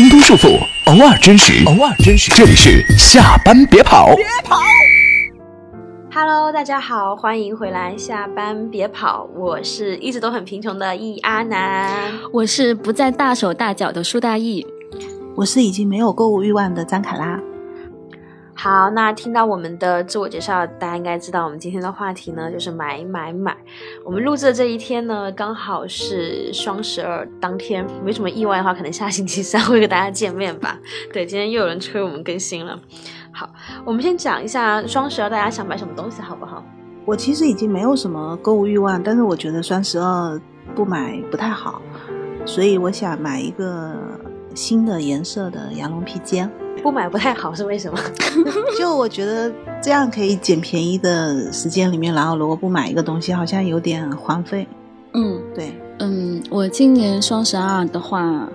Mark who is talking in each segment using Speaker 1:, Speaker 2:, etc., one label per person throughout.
Speaker 1: 京都束缚，偶尔真实，偶尔真实。这里是下班别跑，别跑。
Speaker 2: Hello，大家好，欢迎回来，下班别跑，我是一直都很贫穷的易阿南。
Speaker 3: 我是不再大手大脚的苏大义，
Speaker 4: 我是已经没有购物欲望的张卡拉。
Speaker 2: 好，那听到我们的自我介绍，大家应该知道我们今天的话题呢，就是买买买。我们录制的这一天呢，刚好是双十二当天，没什么意外的话，可能下星期三会跟大家见面吧。对，今天又有人催我们更新了。好，我们先讲一下双十二大家想买什么东西，好不好？
Speaker 4: 我其实已经没有什么购物欲望，但是我觉得双十二不买不太好，所以我想买一个新的颜色的羊绒披肩。
Speaker 2: 不买不太好是为什么？
Speaker 4: 就我觉得这样可以捡便宜的时间里面，然后如果不买一个东西，好像有点荒废。
Speaker 3: 嗯
Speaker 4: 对，
Speaker 3: 嗯，我今年双十二的话，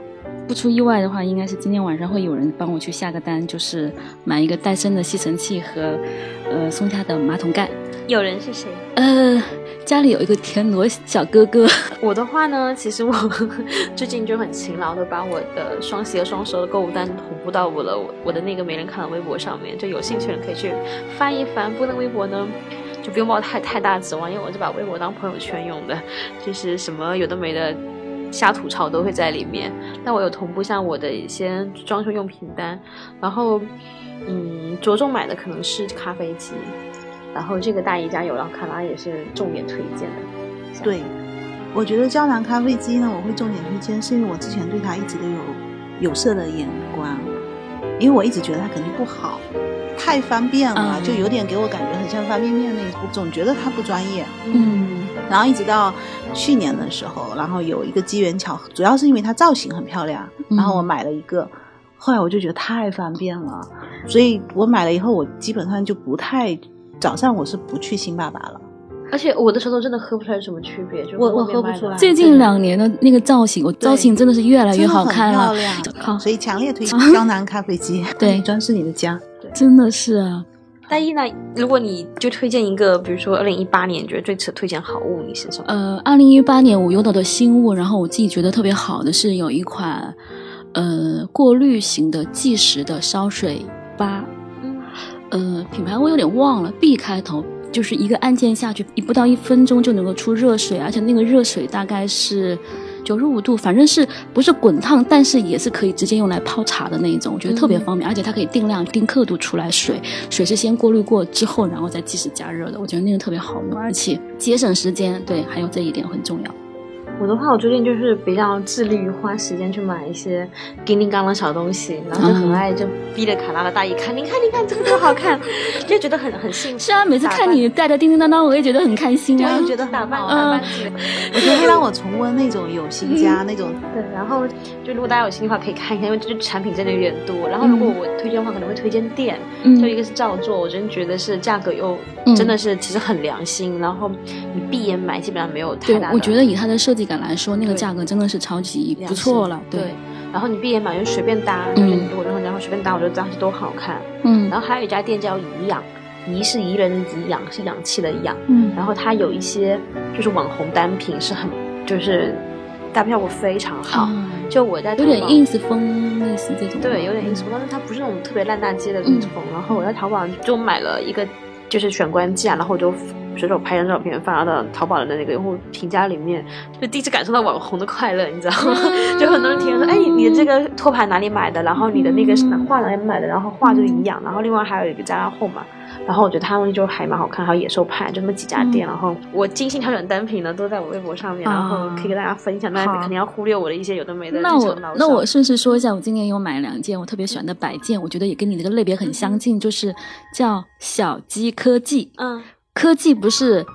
Speaker 3: 不出意外的话，应该是今天晚上会有人帮我去下个单，就是买一个戴森的吸尘器和呃松下的马桶盖。
Speaker 2: 有人是谁？
Speaker 3: 呃，家里有一个田螺小哥哥，
Speaker 2: 我的话呢，其实我最近就很勤劳的把我的双十一、双十二的购物单同步到我的我的那个没人看的微博上面，就有兴趣的人可以去翻一翻。不能微博呢，就不用抱太太大指望，因为我是把微博当朋友圈用的，就是什么有的没的瞎吐槽都会在里面。但我有同步像我的一些装修用品单，然后嗯，着重买的可能是咖啡机，然后这个大姨家有，然后卡拉也是重点推荐的。
Speaker 4: 对，我觉得胶囊咖啡机呢，我会重点推荐，是因为我之前对它一直都有有色的眼光，因为我一直觉得它肯定不好，太方便了，
Speaker 3: 嗯
Speaker 4: 就有点给我感觉很像方便面那一股，总觉得它不专业。
Speaker 3: 嗯
Speaker 4: 然后一直到去年的时候，然后有一个机缘巧合，主要是因为它造型很漂亮，
Speaker 3: 嗯
Speaker 4: 然后我买了一个，后来我就觉得太方便了，所以我买了以后，我基本上就不太早上我是不去星巴巴了。
Speaker 2: 而且我的舌头真的喝不出来什么区别，就
Speaker 4: 我我喝不出来。
Speaker 3: 最近两年的那个造型，我造型真的是越来越好看了。好，
Speaker 4: 所以强烈推荐江南咖啡机，
Speaker 3: 对。
Speaker 4: 装饰你的家。
Speaker 3: 真的是啊。
Speaker 2: 大一呢，如果你就推荐一个，比如说二零一八年，你觉得最值得推荐好物，你是什么？
Speaker 3: 呃，二零一八年我用到的新物，然后我自己觉得特别好的是有一款，呃，过滤型的计时的烧水吧，
Speaker 2: 嗯，
Speaker 3: 呃，品牌我有点忘了，B 开头，就是一个按键下去，一不到一分钟就能够出热水，而且那个热水大概是九十五度，反正是不是滚烫，但是也是可以直接用来泡茶的那一种，我觉得特别方便，而且它可以定量、定刻度出来水，水是先过滤过之后，然后再计时加热的，我觉得那个特别好用，而且节省时间，对，还有这一点很重要。
Speaker 2: 我的话，我最近就是比较致力于花时间去买一些叮叮当的小东西，然后就很爱就逼着卡拉的大姨看，你看你看这个多好看，就觉得很很幸福。
Speaker 3: 是啊，每次看你带着叮叮当当，我也觉得很开心啊
Speaker 4: 我也。觉得
Speaker 2: 打扮打扮
Speaker 3: 嗯
Speaker 2: 自己。
Speaker 4: 我觉得会让我重温那种有心家那种。
Speaker 2: 对，然后就如果大家有兴趣的话，可以看一下，因为这产品真的有点多。然后如果我推荐的话，可能会推荐店，
Speaker 3: 嗯
Speaker 2: 就一个是照做，我真觉得是价格又
Speaker 3: 嗯
Speaker 2: 真的是其实很良心，然后你闭眼买基本上没有太
Speaker 3: 对
Speaker 2: 大，的。
Speaker 3: 我觉得以它的设计感来说，那个
Speaker 2: 对
Speaker 3: 价格真的是超级不错了。
Speaker 2: 对，然后你闭眼买就随便搭，就是
Speaker 3: 嗯
Speaker 2: 你如果然后随便搭，我觉得当时都好看。
Speaker 3: 嗯
Speaker 2: 然后还有一家店叫怡养，怡是怡人的怡，养是氧气的氧。
Speaker 4: 嗯，
Speaker 2: 然后它有一些就是网红单品是很就是搭配效果非常好。
Speaker 3: 啊
Speaker 2: 就我在
Speaker 3: 有点 ins 风类似这种。
Speaker 2: 对，有点
Speaker 3: 嗯
Speaker 2: ins 风，但是它不是那种特别烂大街的 ins 风。然后我在淘宝就买了一个就是选关架，然后我就随手拍张照片发到淘宝的那个用户评价里面，就第一次感受到网红的快乐，你知道吗？就很多人评论说，哎，你的这个托盘哪里买的？然后你的那个是哪画哪里买的？然后画就一样。然后另外还有一个加拉后嘛。然后我觉得它东西就还蛮好看，还有野兽派，就那么几家店。然后我精心挑选单品呢，都在我微博上面，然后可以跟大家分享。大家肯定要忽略我的一些有的没的
Speaker 3: 那我那我顺势说一下，我今年有买两件我特别喜欢的摆件，我觉得也跟你这个类别很相近，就是叫小鸡科技。
Speaker 2: 嗯
Speaker 3: 科技不是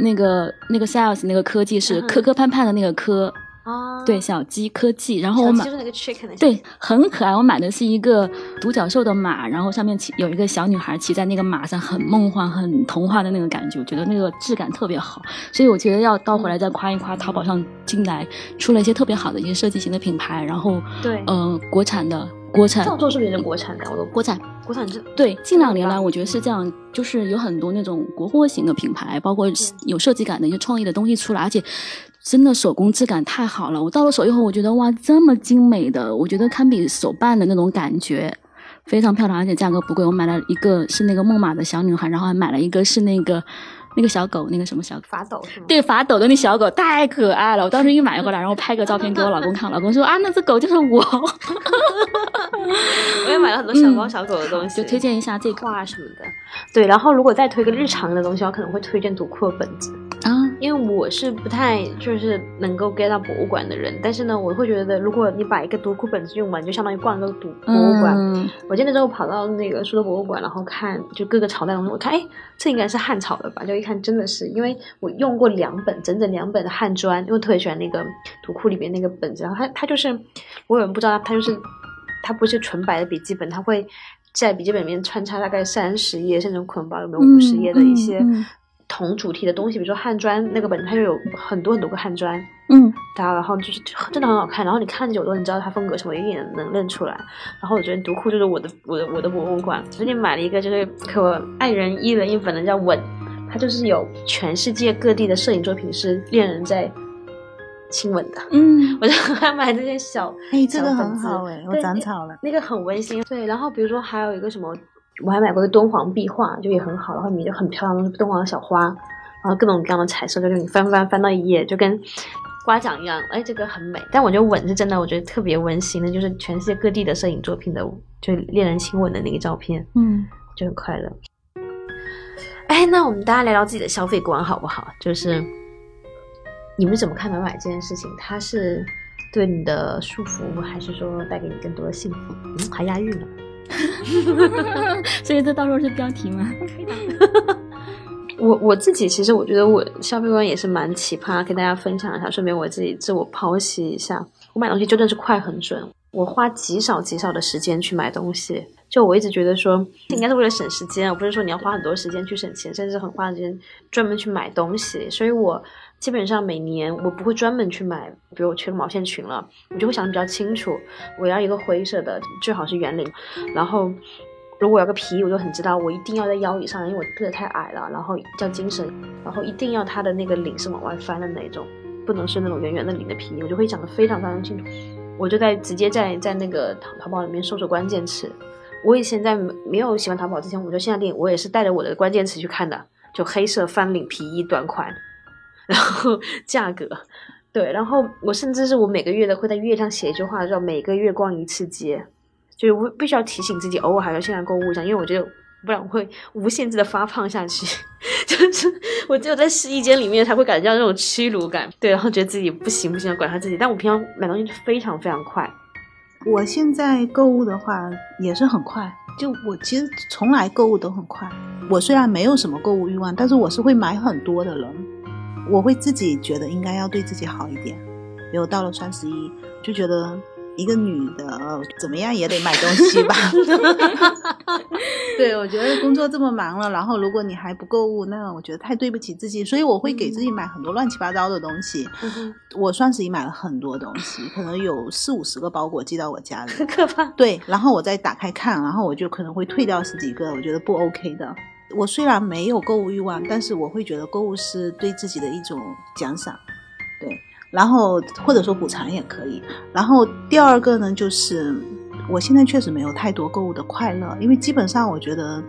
Speaker 3: 那个那个 sales 那个科技，是磕磕绊绊的那个磕。
Speaker 2: 啊，
Speaker 3: 对，小鸡科技。然后我买
Speaker 2: 就是那个 chicken 的
Speaker 3: 对，很可爱。我买的是一个独角兽的马，然后上面骑有一个小女孩骑在那个马上，很梦幻、很童话的那个感觉，我觉得那个质感特别好。所以我觉得要倒回来再夸一夸淘宝上近来出了一些特别好的一些设计型的品牌，然后
Speaker 2: 对
Speaker 3: 呃国产的国产
Speaker 2: 照做是不是也是国产的？我都
Speaker 3: 国产
Speaker 2: 国产这
Speaker 3: 对，近两年来，我觉得是这样，就是有很多那种国货型的品牌，包括有设计感的一些创意的东西出来，而且真的手工质感太好了。我到了手以后，我觉得哇，这么精美的，我觉得堪比手办的那种感觉，非常漂亮，而且价格不贵。我买了一个是那个木马的小女孩，然后还买了一个是那个那个小狗，那个什么小狗。
Speaker 2: 法斗是吗？
Speaker 3: 对，法斗的那小狗太可爱了，我当时一买回来，然后拍个照片给我老公看，老公说啊，那只狗就是我。
Speaker 2: 我也买了很多小猫小狗的东西，
Speaker 3: 就推荐一下这个
Speaker 2: 画什么的。对，然后如果再推个日常的东西，我可能会推荐读库的本子。
Speaker 3: 啊，
Speaker 2: 因为我是不太就是能够 get 到博物馆的人，但是呢，我会觉得如果你把一个读库本子用完，就相当于逛一个读博物馆。
Speaker 3: 嗯
Speaker 2: 我记得那时候跑到那个苏州博物馆，然后看就各个朝代的东西，我看哎，这应该是汉朝的吧？就一看真的是，因为我用过两本，整整两本的汉砖，因为特别喜欢那个读库里面那个本子，然后它它就是，我有人不知道，它就是它不是纯白的笔记本，它会在笔记本里面穿插大概三十页，甚至捆绑有没有五十页的一些同主题的东西，比如说汉砖那个本，它就有很多很多个汉砖。
Speaker 3: 嗯
Speaker 2: 它然后就是真的很好看，然后你看久了，你知道它风格什么，一眼能认出来。然后我觉得读库就是我的我的我的博物馆。最近买了一个就是可爱人一人一本的叫《吻》，它就是有全世界各地的摄影作品是恋人在亲吻的。
Speaker 3: 嗯
Speaker 2: 我就很爱买这些小，
Speaker 4: 哎，这个很好哎，我长草了。
Speaker 2: 那个很温馨。对，然后比如说还有一个什么，我还买过一个敦煌壁画，就也很好，然后里面就很漂亮的敦煌的小花，然后各种各样的彩色，就是你翻翻翻到一页，就跟刮奖一样，哎，这个很美。但我觉得吻是真的，我觉得特别温馨的，就是全世界各地的摄影作品的，就恋人亲吻的那个照片，
Speaker 3: 嗯，
Speaker 2: 就很快乐。哎，那我们大家聊聊自己的消费观好不好？就是你们怎么看买买这件事情？它是对你的束缚，还是说带给你更多的幸福？嗯，还押韵呢。
Speaker 3: 所以这到时候是标题吗？
Speaker 2: 我我自己其实我觉得我消费观也是蛮奇葩，跟大家分享一下，顺便我自己自我剖析一下。我买东西真的是快很准，我花极少极少的时间去买东西。就我一直觉得说，应该是为了省时间，而不是说你要花很多时间去省钱，甚至很花时间专门去买东西。所以我基本上每年我不会专门去买，比如我缺个毛线裙了，我就会想的比较清楚，我要一个灰色的，最好是圆领，然后。如果要个皮衣，我就很知道，我一定要在腰以上，因为我个子太矮了，然后叫精神，然后一定要它的那个领是往外翻的那种，不能是那种圆圆的领的皮衣，我就会讲得非常非常清楚。我就在直接在在那个淘淘宝里面搜索关键词。我以前在没没有喜欢淘宝之前，我就线下店，我也是带着我的关键词去看的，就黑色翻领皮衣短款，然后价格，对，然后我甚至是我每个月的会在月上写一句话，叫每个月逛一次街。就是我必须要提醒自己，偶尔还要线上购物一下，因为我觉得不然我会无限制的发胖下去。就是我只有在试衣间里面才会感觉到那种屈辱感，对，然后觉得自己不行不行，管他自己。但我平常买东西非常非常快，
Speaker 4: 我现在购物的话也是很快，就我其实从来购物都很快。我虽然没有什么购物欲望，但是我是会买很多的人。我会自己觉得应该要对自己好一点。比如到了双十一，就觉得一个女的呃怎么样也得买东西吧。对，我觉得工作这么忙了，然后如果你还不购物，那我觉得太对不起自己，所以我会给自己买很多乱七八糟的东西。我双十一买了很多东西，可能有四五十个包裹寄到我家里。
Speaker 2: 很 可怕。
Speaker 4: 对，然后我再打开看，然后我就可能会退掉十几个，我觉得不 OK 的。我虽然没有购物欲望，但是我会觉得购物是对自己的一种奖赏，对，然后或者说补偿也可以。然后第二个呢，就是我现在确实没有太多购物的快乐，因为基本上我觉得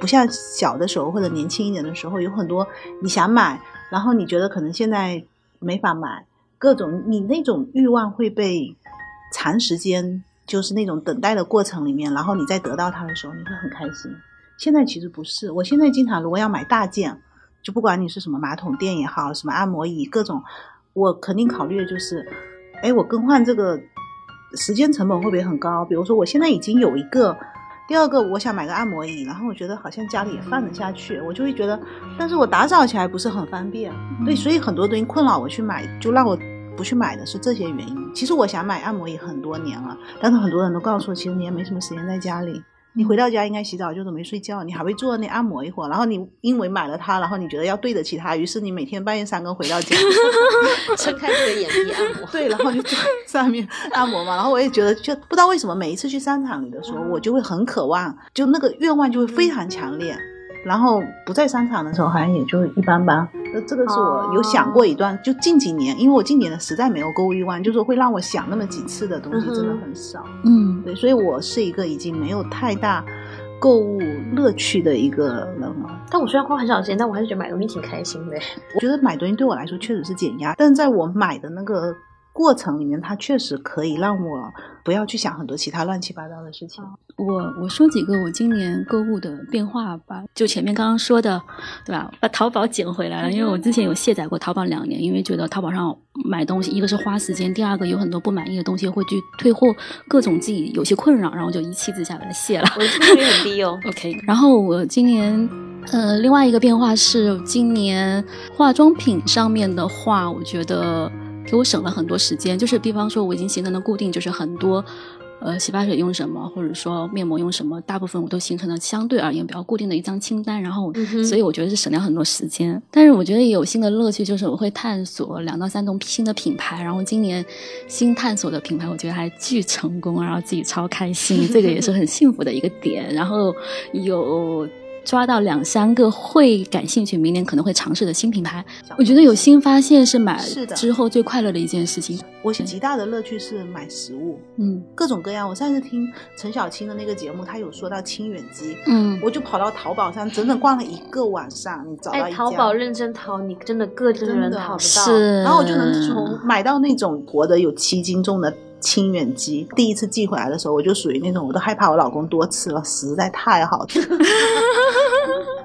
Speaker 4: 不像小的时候或者年轻一点的时候，有很多你想买，然后你觉得可能现在没法买，各种你那种欲望会被长时间就是那种等待的过程里面，然后你再得到它的时候，你会很开心。现在其实不是，我现在经常如果要买大件，就不管你是什么马桶垫也好，什么按摩椅各种，我肯定考虑的就是，哎，我更换这个时间成本会不会很高？比如说我现在已经有一个。第二个，我想买个按摩椅，然后我觉得好像家里也放得下去，我就会觉得，但是我打扫起来不是很方便，对，所以很多东西困扰我去买，就让我不去买的是这些原因。其实我想买按摩椅很多年了，但是很多人都告诉我，其实你也没什么时间在家里。你回到家应该洗澡就准备睡觉，你还会坐那按摩一会儿，然后你因为买了它，然后你觉得要对得起它，于是你每天半夜三更回到家，
Speaker 2: 撑开这个眼皮按摩。
Speaker 4: 对，然后就坐上面按摩嘛。然后我也觉得，就不知道为什么每一次去商场里的时候，我就会很渴望，就那个愿望就会非常强烈。然后不在商场的时候，好像也就一般般。那这个是我有想过一段，就近几年，因为我近几年实在没有购物欲望，就是会让我想那么几次的东西真的很少。
Speaker 3: 嗯，
Speaker 4: 对，所以我是一个已经没有太大购物乐趣的一个人了。
Speaker 2: 但我虽然花很少时间，但我还是觉得买东西挺开心的。
Speaker 4: 我觉得买东西对我来说确实是减压，但是在我买的那个过程里面，它确实可以让我不要去想很多其他乱七八糟的事情。
Speaker 3: 我我说几个我今年购物的变化吧，就前面刚刚说的，对吧？把淘宝捡回来了，因为我之前有卸载过淘宝两年，因为觉得淘宝上买东西，一个是花时间，第二个有很多不满意的东西会去退货，各种自己有些困扰，然后就一气之下把它卸了。
Speaker 2: 我的退货率很低哦。
Speaker 3: OK，然后我今年，呃，另外一个变化是，今年化妆品上面的话，我觉得给我省了很多时间。就是比方说，我已经形成了固定，就是很多，呃，洗发水用什么，或者说面膜用什么，大部分我都形成了相对而言比较固定的一张清单。然后，
Speaker 2: 嗯哼
Speaker 3: 所以我觉得是省掉很多时间。但是我觉得也有新的乐趣，就是我会探索两到三种新的品牌。然后今年新探索的品牌，我觉得还巨成功，然后自己超开心，这个也是很幸福的一个点。然后有。抓到两三个会感兴趣，明年可能会尝试的新品牌，我觉得有新发现是买
Speaker 4: 是的
Speaker 3: 之后最快乐的一件事情。
Speaker 4: 我极大的乐趣是买食物，
Speaker 3: 嗯
Speaker 4: 各种各样。我上次听陈小青的那个节目，他有说到清远鸡，
Speaker 3: 嗯，
Speaker 4: 我就跑到淘宝上，整整逛了一个晚上，你找到
Speaker 2: 哎，
Speaker 4: 一家。
Speaker 2: 淘宝认真淘，你真的个真的人淘不到。
Speaker 3: 是，
Speaker 4: 然后我就能从买到那种活的有七斤重的清远鸡，第一次寄回来的时候，我就属于那种我都害怕我老公多吃了，实在太好吃。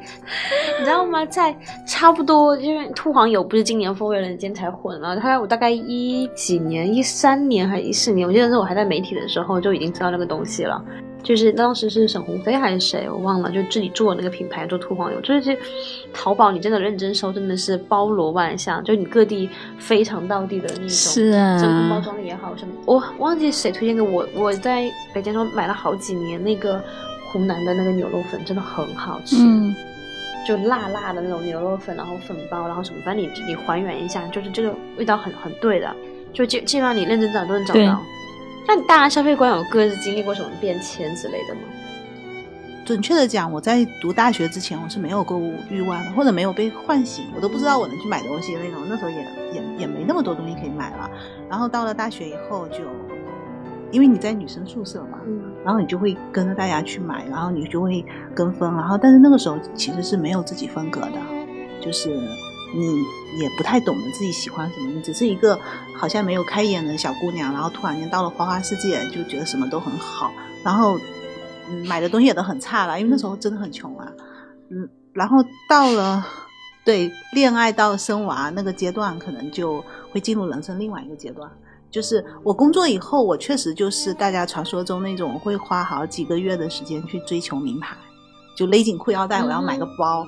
Speaker 2: 你知道吗？在差不多，因为兔黄油不是今年风味人间才混了，它我大概一几年，一三年还是一四年，我记得是我还在媒体的时候就已经知道那个东西了。就是当时是沈鸿飞还是谁，我忘了，就自己做那个品牌做兔黄油，就是淘宝你真的认真搜，真的是包罗万象，就你各地非常到地的那种。
Speaker 3: 是啊，
Speaker 2: 真空包装的也好，什么我忘记谁推荐给我，我在北京时候买了好几年那个湖南的那个牛肉粉，真的很好吃，
Speaker 3: 嗯
Speaker 2: 就辣辣的那种牛肉粉，然后粉包，然后什么，反正你你还原一下，就是这个味道很很对的，就基基本上你认真找都能找到。那大家消费观有各自经历过什么变迁之类的吗？
Speaker 4: 准确的讲，我在读大学之前，我是没有购物欲望的，或者没有被唤醒，我都不知道我能去买东西的那种。那时候也也也没那么多东西可以买了。然后到了大学以后就，因为你在女生宿舍嘛，
Speaker 2: 嗯，
Speaker 4: 然后你就会跟着大家去买，然后你就会跟风，然后但是那个时候其实是没有自己风格的，就是你也不太懂得自己喜欢什么，你只是一个好像没有开眼的小姑娘，然后突然间到了花花世界，就觉得什么都很好，然后嗯买的东西也都很差了，因为那时候真的很穷啊，嗯，然后到了。对，恋爱到生娃那个阶段，可能就会进入人生另外一个阶段。就是我工作以后，我确实就是大家传说中那种会花好几个月的时间去追求名牌，就勒紧裤腰带，我要买个包。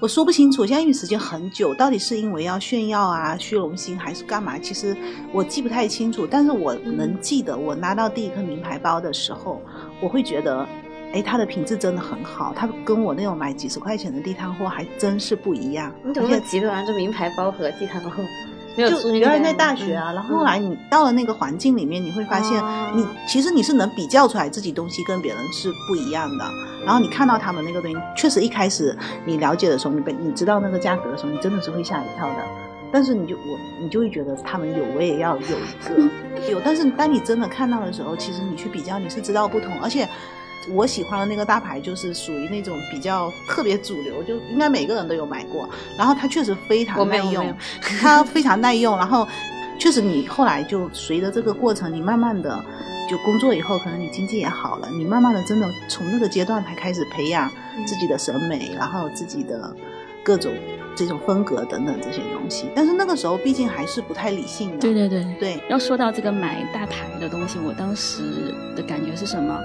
Speaker 4: 我说不清楚，现在因为时间很久，到底是因为要炫耀啊、虚荣心，还是干嘛？其实我记不太清楚，但是我能记得，我拿到第一颗名牌包的时候，我会觉得，哎，它的品质真的很好，它跟我那种买几十块钱的地摊货还真是不一样。
Speaker 2: 你怎么极端？这名牌包和地摊货
Speaker 4: 就原来在
Speaker 2: 在
Speaker 4: 大学啊，然后后来你到了那个环境里面，你会发现
Speaker 2: 哦
Speaker 4: 你其实你是能比较出来自己东西跟别人是不一样的。然后你看到他们那个东西，确实一开始你了解的时候，你被你知道那个价格的时候，你真的是会吓一跳的。但是你就我你就会觉得他们有，我也要有一个 有。但是当你真的看到的时候，其实你去比较，你是知道不同，而且。我喜欢的那个大牌就是属于那种比较特别主流，就应该每个人都有买过。然后它确实非常耐用它非常耐用。然后确实你后来就随着这个过程，你慢慢的就工作以后，可能你经济也好了，你慢慢的真的从那个阶段才开始培养自己的审美，然后自己的各种这种风格等等这些东西。但是那个时候毕竟还是不太理性的，
Speaker 3: 对对对。
Speaker 4: 对
Speaker 3: 要说到这个买大牌的东西，我当时的感觉是什么？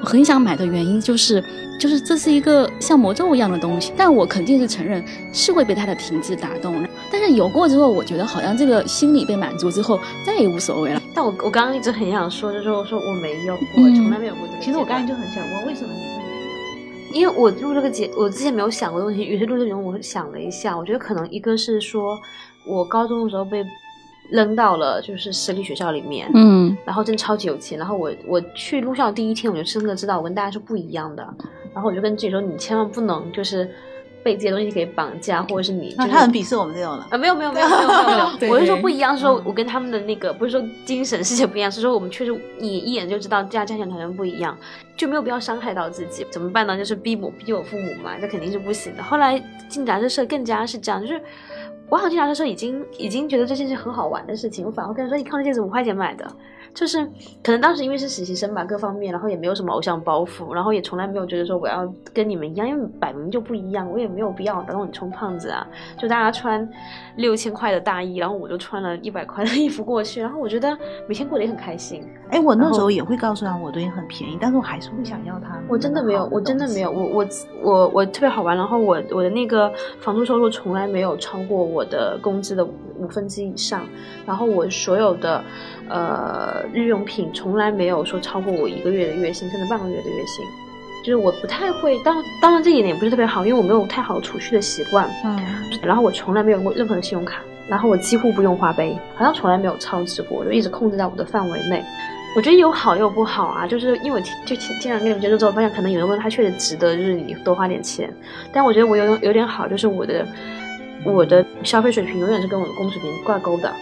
Speaker 3: 我很想买的原因就是，就是这是一个像魔咒一样的东西，但我肯定是承认是会被它的品质打动。但是有过之后，我觉得好像这个心理被满足之后，再也无所谓了。
Speaker 2: 但我我刚刚一直很想说，就是我说我没有，
Speaker 3: 嗯
Speaker 2: 我从来没有过这个。
Speaker 4: 其实我刚才就很想问，为什么你？
Speaker 2: 因为我录这个节，我之前没有想过的问题，于是录这个节目，我想了一下，我觉得可能一个是说，我高中的时候被扔到了就是私立学校里面，
Speaker 3: 嗯
Speaker 2: 然后真超级有钱，然后我我去录校第一天，我就深刻知道我跟大家是不一样的，然后我就跟自己说，你千万不能就是被这些东西给绑架，或者是你、就是
Speaker 4: 那他很鄙视我们这种了。
Speaker 2: 啊，没有没有没有没有没有没有，
Speaker 3: 对
Speaker 2: 我是说不一样，是说
Speaker 4: 嗯
Speaker 2: 我跟他们的那个不是说精神世界不一样，是说我们确实你一眼就知道这家家庭条件不一样，就没有必要伤害到自己。怎么办呢？就是逼我逼我父母嘛，这肯定是不行的。后来进杂志社更加是这样，就是我好像进杂志社已经已经觉得这件事很好玩的事情，我反而跟他说，你看这戒指五块钱买的。就是可能当时因为是实习生吧，各方面，然后也没有什么偶像包袱，然后也从来没有觉得说我要跟你们一样，因为摆明就不一样，我也没有必要让你充胖子啊。就大家穿六千块的大衣，然后我就穿了一百块的衣服过去，然后我觉得每天过得也很开心。
Speaker 4: 哎，我那时候也会告诉他我东西很便宜，但是我还是会想要他。
Speaker 2: 我真的没有，我真的没有，。我我我我特别好玩，然后我我的那个房租收入从来没有超过我的工资的五分之一以上，然后我所有的呃日用品从来没有说超过我一个月的月薪，甚至半个月的月薪。就是我不太会，当当然这一点也不是特别好，因为我没有太好储蓄的习惯。
Speaker 4: 嗯，
Speaker 2: 然后我从来没有过任何的信用卡，然后我几乎不用花呗，好像从来没有超支过，我就一直控制在我的范围内。我觉得有好也有不好啊，就是因为我就经经常跟你们接触之后，发现可能有的东西它确实值得，就是你多花点钱。但我觉得我有有点好，就是我的我的消费水平永远是跟我的工资水平挂钩的。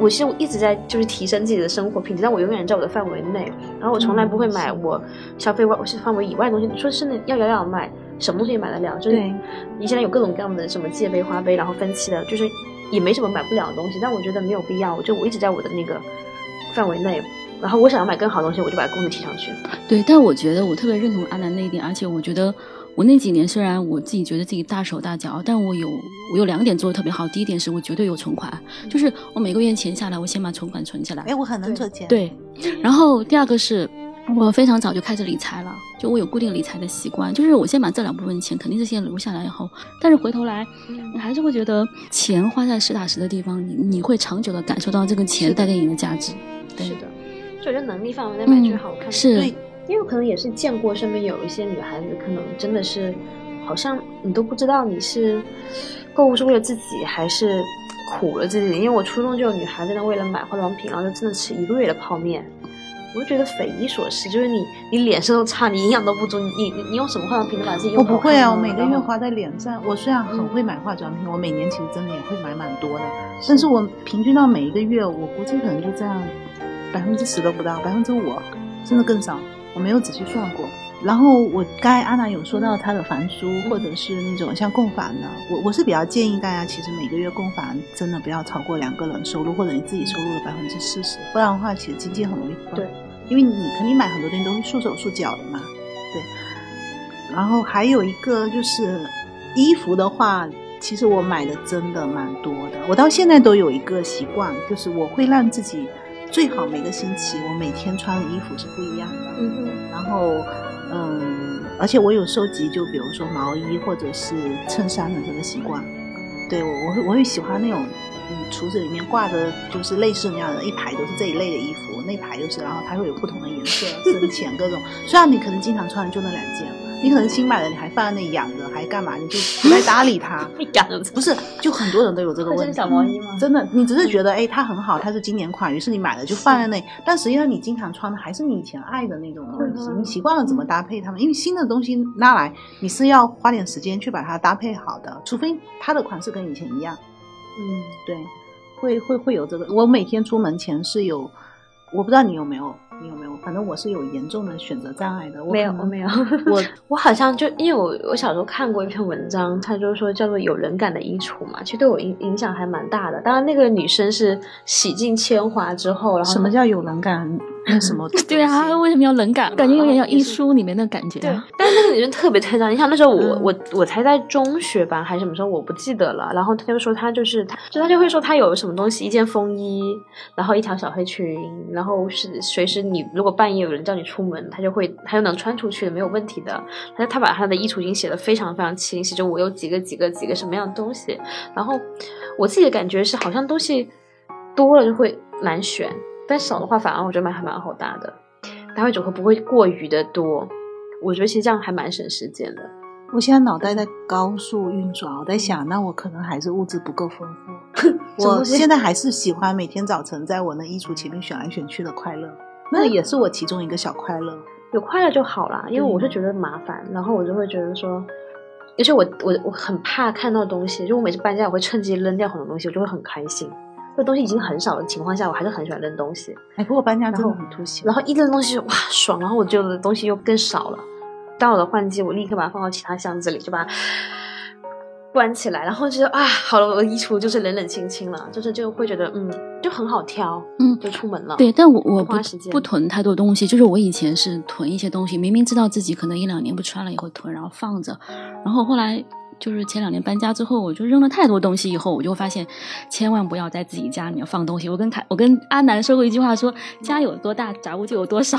Speaker 2: 我是一直在就是提升自己的生活品质，但我永远在我的范围内。然后我从来不会买我消费外我是范围以外的东西。你说真的要要要买，什么东西也买得了？就是你现在有各种各样的什么借呗、花呗，然后分期的，就是也没什么买不了的东西。但我觉得没有必要，我就我一直在我的那个范围内。然后我想要买更好的东西，我就把工资提上去。
Speaker 3: 对，但我觉得我特别认同阿南那一点，而且我觉得我那几年虽然我自己觉得自己大手大脚，但我有我有两点做的特别好。第一点是我绝对有存款，就是我每个月钱下来，我先把存款存起来。
Speaker 4: 哎，我很能存钱。，
Speaker 3: 对，然后第二个是我非常早就开始理财了，就我有固定理财的习惯，就是我先把这两部分钱肯定是先留下来以后，但是回头来，你还是会觉得钱花在实打实的地方，你你会长久的感受到这个钱带给你的价值。对
Speaker 2: 是的，所以我觉得能力范围内买最好看。
Speaker 3: 是
Speaker 4: 对，
Speaker 2: 因为可能也是见过身边有一些女孩子，可能真的是，好像你都不知道你是购物是为了自己还是苦了自己。因为我初中就有女孩在那为了买化妆品，然后就真的吃一个月的泡面，我就觉得匪夷所思。就是你你脸色都差，你营养都不足，你你你用什么化妆品能把自己
Speaker 4: 我
Speaker 2: 用好
Speaker 4: 不会啊，我每个月花在脸上。我虽然很会买化妆品，我每年其实真的也会买蛮多的，但是我平均到每一个月，我估计可能就这样，百分之十都不到，百分之五，甚至更少。我没有仔细算过。然后我刚才安娜有说到她的房租，或者是那种像供房的，我我是比较建议大家，其实每个月供房真的不要超过两个人收入，或者你自己收入的百分之四十，不然的话，其实经济很容易崩。
Speaker 2: 对，
Speaker 4: 因为你肯定买很多东西都是束手束脚的嘛。对，然后还有一个就是衣服的话，其实我买的真的蛮多的。我到现在都有一个习惯，就是我会让自己最好每个星期我每天穿的衣服是不一样的。
Speaker 2: 嗯哼，
Speaker 4: 然后，嗯，而且我有收集，就比如说毛衣或者是衬衫的这个习惯。对我，我会我会喜欢那种，嗯，橱子里面挂的就是类似那样的一排都是这一类的衣服，那排就是，然后它会有不同的颜色、深浅各种。虽然你可能经常穿的就那两件，你可能新买的你还放在那里养着，还干嘛？你就 不太搭理它。
Speaker 2: 养着
Speaker 4: 不是，就很多人都有这个问题。
Speaker 2: 小毛衣吗
Speaker 4: 真的，你只是觉得哎，它很好，它是经典款，于是你买了就放在那里。但实际上你经常穿的还是你以前爱的那种东西，
Speaker 2: 嗯
Speaker 4: 你习惯了怎么搭配它们。因为新的东西拉来，你是要花点时间去把它搭配好的，除非它的款式跟以前一样。
Speaker 2: 嗯，
Speaker 4: 对，会会会有这个。我每天出门前是有，我不知道你有没有，你有没有？反正我是有严重的选择障碍的。我
Speaker 2: 没有，我没有，
Speaker 4: 我
Speaker 2: 我好像就因为我我小时候看过一篇文章，它就是说叫做有人感的衣橱嘛，其实对我影影响还蛮大的。当然，那个女生是洗尽铅华之后，然后
Speaker 4: 什么叫有人感？那 什么？
Speaker 3: 对啊，为什么要冷感？感觉有点像艺书里面的感觉、
Speaker 2: 对
Speaker 3: 啊。
Speaker 2: 但是那个女生特别特别你想那时候我、
Speaker 4: 嗯
Speaker 2: 我我才在中学吧，还是什么时候我不记得了。然后她就说她就是她就她就会说她有什么东西，一件风衣，然后一条小黑裙，然后是随时你如果半夜有人叫你出门，她就会她就能穿出去的，没有问题的。她她把她的衣橱已经写的非常非常清晰，就我有几个几个几个什么样的东西。然后我自己的感觉是，好像东西多了就会难选，但少的话反而我觉得蛮还蛮好搭的。搭配组合不会过于的多，我觉得其实这样还蛮省时间的。
Speaker 4: 我现在脑袋在高速运转，我在想，那我可能还是物质不够丰富。我现在还是喜欢每天早晨在我那衣橱前面选来选去的快乐，那也是我其中一个小快乐。
Speaker 2: 有快乐就好啦，因为我是觉得麻烦，然后我就会觉得说，而且我我我很怕看到东西，就我每次搬家我会趁机扔掉很多东西，我就会很开心。这东西已经很少的情况下，我还是很喜欢扔东西。
Speaker 4: 哎，不过搬家真的
Speaker 2: 然后
Speaker 4: 很突袭。
Speaker 2: 然后一扔东西就哇爽，然后我就的东西又更少了。到了换季，我立刻把它放到其他箱子里，就把它关起来，然后觉得啊，好了，我的衣橱就是冷冷清清了，就是就会觉得嗯，就很好挑，
Speaker 3: 嗯
Speaker 2: 就出门了。
Speaker 3: 对，但我我不
Speaker 2: 不
Speaker 3: 囤太多东西，就是我以前是囤一些东西，明明知道自己可能一两年不穿了也会囤，然后放着，然后后来就是前两年搬家之后，我就扔了太多东西，以后我就发现千万不要在自己家里面放东西。我跟凯，我跟阿南说过一句话说，家有多大，杂物就有多少。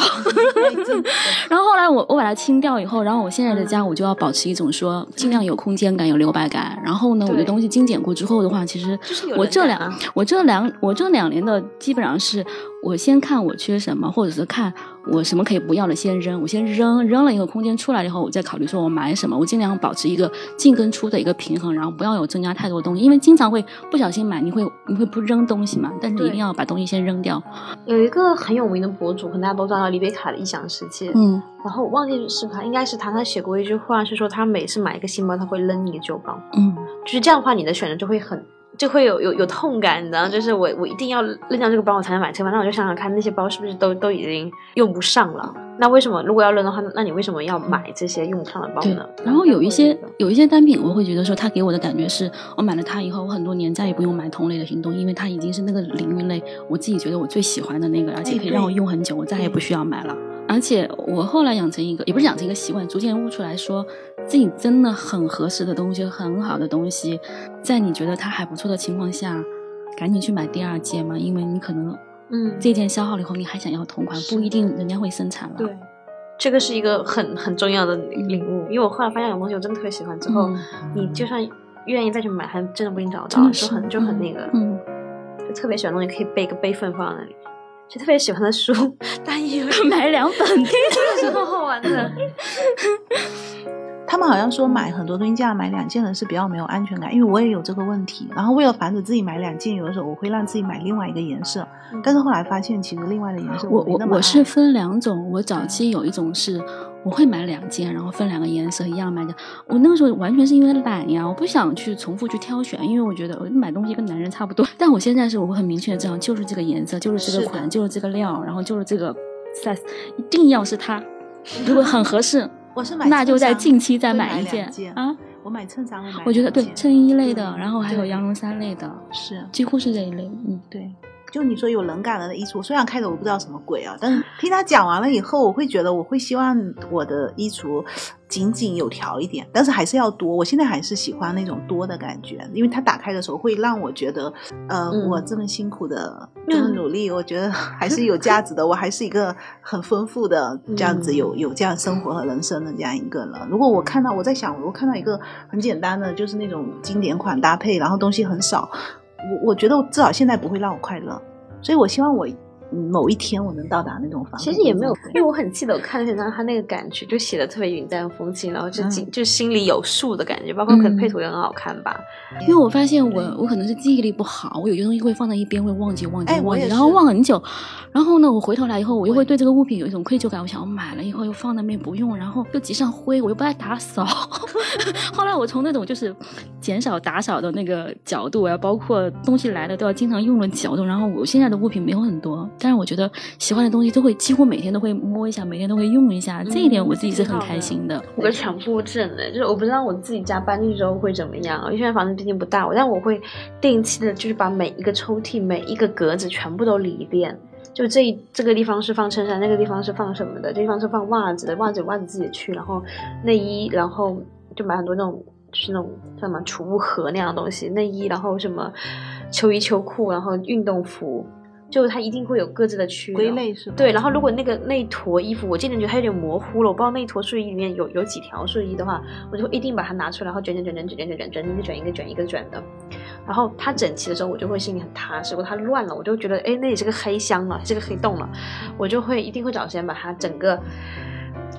Speaker 3: 然后后来我我把它清掉以后，然后我现在的家我就要保持一种说尽量有空间感、有留白感。然后呢，我的东西精简过之后的话，其实我这两我这两我这两年的基本上是我先看我缺什么，或者是看我什么可以不要的先扔，我先扔扔了以后空间出来以后，我再考虑说我买什么。我尽量保持一个进跟出的一个平衡，然后不要有增加太多东西，因为经常会不小心买，你会你会不扔东西嘛，但是一定要把东西先扔掉。
Speaker 2: 有一个很有名的博主，可能大家都知道李贝卡的异想世界。
Speaker 3: 嗯
Speaker 2: 然后我忘记是他，应该是他，他写过一句话，是说他每次买一个新包，他会扔一个旧包。
Speaker 3: 嗯
Speaker 2: 就是这样的话，你的选择就会很就会有有有痛感，你知道，就是我我一定要扔掉这个包，我才能买这个包。那我就想想看，那些包是不是都都已经用不上了？那为什么如果要扔的话，那你为什么要买这些用不上的包
Speaker 3: 对
Speaker 2: 呢？，
Speaker 3: 然后有一些有一些单品，我会觉得说，它给我的感觉是我买了它以后，我很多年再也不用买同类的行动，因为它已经是那个领域类，我自己觉得我最喜欢的那个，而且可以让我用很久，我再也不需要买了。而且我后来养成一个，也不是养成一个习惯，逐渐悟出来说，自己真的很合适的东西，很好的东西，在你觉得它还不错的情况下，赶紧去买第二件嘛，因为你可能
Speaker 2: 嗯，
Speaker 3: 这件消耗了以后，你还想要同款，不一定人家会生产了。
Speaker 2: 对，这个是一个很很重要的领悟，因为我后来发现有东西我真的特别喜欢，之后、
Speaker 3: 嗯
Speaker 2: 你就算愿意再去买，还真的不一定找得到，就很就很那个，
Speaker 3: 嗯，
Speaker 2: 就特别喜欢的东西可以备个备份放在那里，就特别喜欢的书，但因为
Speaker 3: 买两本。
Speaker 2: 这个是好好玩的。
Speaker 4: 他们好像说买很多东西这样买两件的是比较没有安全感，因为我也有这个问题。然后为了防止自己买两件，有的时候我会让自己买另外一个颜色，但是后来发现其实另外的颜色
Speaker 3: 我我我是分两种，我早期有一种是我会买两件，然后分两个颜色一样买的。我那个时候完全是因为懒呀，我不想去重复去挑选，因为我觉得我买东西跟男人差不多。但我现在是我会很明确的知道，就是这个颜色，就是这个款，就是这个料，然后就是这个 size，一定要是它。如果很合适，
Speaker 4: 我是买
Speaker 3: 那就在近期再
Speaker 4: 买
Speaker 3: 买一件啊。
Speaker 4: 我买衬衫会买，
Speaker 3: 我觉得对衬衣类的，然后还有羊绒衫类的，
Speaker 4: 是
Speaker 3: 几乎是这一类。嗯，
Speaker 4: 对。就你说有冷感的衣橱，虽然开头我不知道什么鬼啊，但是听他讲完了以后，我会觉得我会希望我的衣橱井井有条一点，但是还是要多。我现在还是喜欢那种多的感觉，因为它打开的时候会让我觉得，呃，
Speaker 2: 嗯
Speaker 4: 我这么辛苦的这么努力，我觉得还是有价值的。我还是一个很丰富的这样子
Speaker 2: 嗯
Speaker 4: 有有这样生活和人生的这样一个人。如果我看到我在想，我看到一个很简单的，就是那种经典款搭配，然后东西很少，我我觉得至少现在不会让我快乐，所以我希望我某一天我能到达那种方。
Speaker 2: 其实也没有，因为我很记得我看那篇文章，他那个感觉就写的特别云淡风轻，然后就心、就心里有数的感觉，包括可能配图也很好看吧。
Speaker 3: 因为我发现我我可能是记忆力不好，我有些东西会放在一边，会忘记忘记忘记，然后忘很久。然后呢，我回头来以后，我又会对这个物品有一种愧疚感。我想我买了以后又放那边不用，然后又积上灰，我又不爱打扫。后来我从那种就是减少打扫的那个角度啊，包括东西来了都要经常用的角度，然后我现在的物品没有很多，但是我觉得喜欢的东西都会几乎每天都会摸一下，每天都会用一下，这一点我自己是很开心的。
Speaker 2: 我个强迫症的，就是我不知道我自己家搬进去之后会怎么样，因为现在房子毕竟不大，但我会定期的，就是把每一个抽屉、每一个格子全部都理一遍。就这一这个地方是放衬衫，那个地方是放什么的，这地方是放袜子的，袜子有袜子自己去，然后内衣，然后就买很多那种就是那种叫什么储物盒那样的东西，内衣，然后什么秋衣秋裤，然后运动服，就它一定会有各自的区的
Speaker 4: 归类是吧？
Speaker 2: 对，然后如果那个那一坨衣服，我渐渐觉得它有点模糊了，我不知道那一坨睡衣里面有有几条睡衣的话，我就会一定把它拿出来，然后卷卷卷卷卷卷卷卷，卷一个卷一个卷一个卷的。然后它整齐的时候，我就会心里很踏实；如果它乱了，我就觉得哎，那里是个黑箱了，是个黑洞了，我就会一定会找时间把它整个。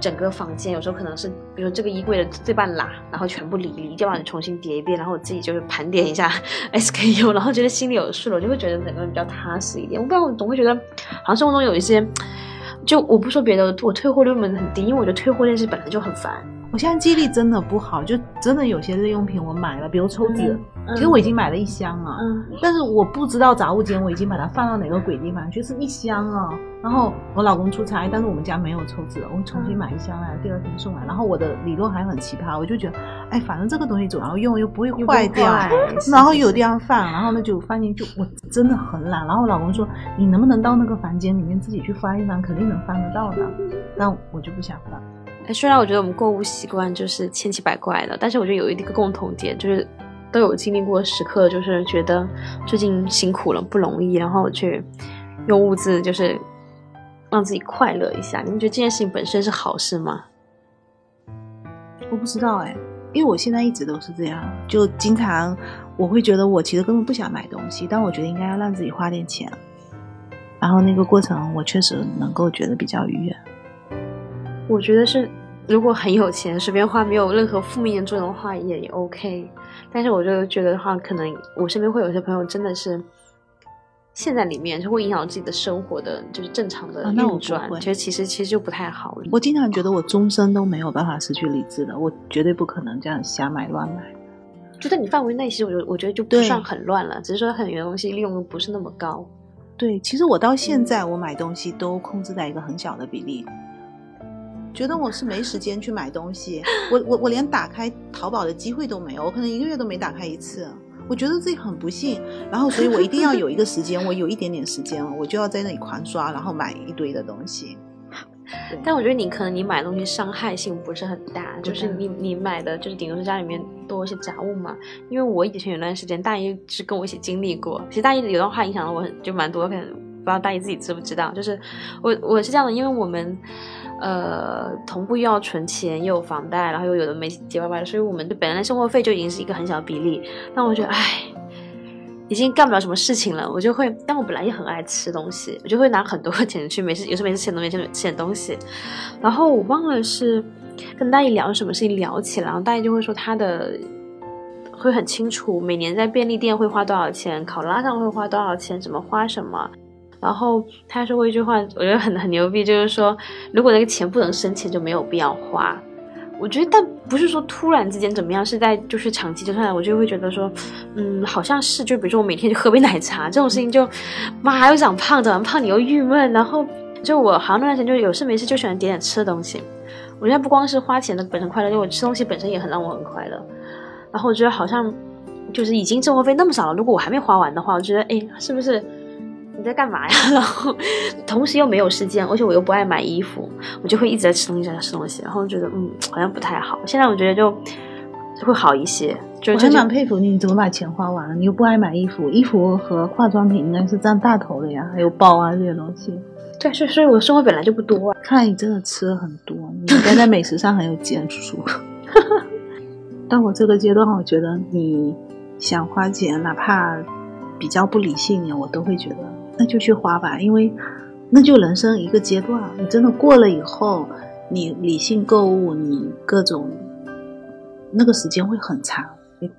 Speaker 2: 整个房间有时候可能是，比如这个衣柜的这半拉，然后全部理理就把你重新叠一遍，然后我自己就是盘点一下 SKU，然后觉得心里有数了，我就会觉得整个人比较踏实一点。我不知道，我总会觉得好像生活中有一些，就我不说别的，我退货率很低，因为我觉得退货这件事本来就很烦。
Speaker 4: 我现在记忆力真的不好，就真的有些日用品我买了，比如抽纸，
Speaker 2: 嗯
Speaker 4: 其实我已经买了一箱了，
Speaker 2: 嗯
Speaker 4: 但是我不知道杂物间我已经把它放到哪个鬼地方，就是一箱啊。然后我老公出差，但是我们家没有抽纸，我重新买一箱来，第二天送来。然后我的理论还很奇葩，我就觉得，哎，反正这个东西总要用，又不会坏掉，然后有地方放，然后呢就放进去。我真的很懒。然后我老公说，你能不能到那个房间里面自己去翻一翻，肯定能翻得到的。但我就不想翻。
Speaker 2: 哎，虽然我觉得我们购物习惯就是千奇百怪的，但是我觉得有一个共同点，就是都有经历过时刻，就是觉得最近辛苦了，不容易，然后去用物质就是让自己快乐一下。你们觉得这件事情本身是好事吗？
Speaker 4: 我不知道哎，因为我现在一直都是这样，就经常我会觉得我其实根本不想买东西，但我觉得应该要让自己花点钱，然后那个过程我确实能够觉得比较愉悦。
Speaker 2: 我觉得是，如果很有钱，随便花没有任何负面作用的话，也也 OK。但是我就觉得的话，可能我身边会有些朋友真的是陷在里面，就会影响到自己的生活的，就是正常的运转。
Speaker 4: 会
Speaker 2: 其实其实其实就不太好。
Speaker 4: 我经常觉得我终身都没有办法失去理智的，我绝对不可能这样瞎买乱买。
Speaker 2: 就在你范围内，其实我觉我觉得就不算很乱了，只是说很多东西利用率不是那么高。
Speaker 4: 对，其实我到现在我买东西都控制在一个很小的比例。觉得我是没时间去买东西，我我我连打开淘宝的机会都没有，我可能一个月都没打开一次。我觉得自己很不幸，然后所以我一定要有一个时间，我有一点点时间了，我就要在那里狂刷，然后买一堆的东西。
Speaker 2: 但我觉得你可能你买东西伤害性不是很大，就是你你买的就是顶多是家里面多一些杂物嘛。因为我以前有段时间大一是跟我一起经历过，其实大一有段话影响了我很就蛮多，可能不知道大姨自己知不知道，就是我我是这样的，因为我们。呃，同步又要存钱，又有房贷，然后又有的没结巴巴的，所以我们本来的生活费就已经是一个很小的比例。那我觉得，唉，已经干不了什么事情了，我就会，但我本来也很爱吃东西，我就会拿很多钱去每次，有时候每次吃点东西吃点东西。然后我忘了是跟大姨聊什么事情聊起来，然后大姨就会说她的会很清楚，每年在便利店会花多少钱，考拉上会花多少钱，怎么花什么。然后他说过一句话，我觉得很很牛逼，就是说，如果那个钱不能生钱，就没有必要花。我觉得，但不是说突然之间怎么样，是在就是长期就算，我就会觉得说，嗯，好像是，就比如说我每天就喝杯奶茶这种事情就，妈又长胖，长完胖你又郁闷，然后就我好像那段时间就有事没事就喜欢点点吃的东西。我觉得不光是花钱的本身快乐，就我吃东西本身也很让我很快乐。然后我觉得好像就是已经生活费那么少了，如果我还没花完的话，我觉得哎，是不是？你在干嘛呀？然后同时又没有时间，而且我又不爱买衣服，我就会一直在吃东西，在吃东西，然后觉得嗯，好像不太好。现在我觉得就会好一些。就
Speaker 4: 我还蛮佩服你，你怎么把钱花完了？你又不爱买衣服，衣服和化妆品应该是占大头的呀，还有包啊这些东西。
Speaker 2: 对，所以所以我生活本来就不多、啊。
Speaker 4: 看来你真的吃了很多，你应该在美食上很有建树。到我这个阶段，我觉得你想花钱，哪怕比较不理性一点，我都会觉得。那就去花吧，因为那就人生一个阶段。你真的过了以后，你理性购物，你各种那个时间会很长。你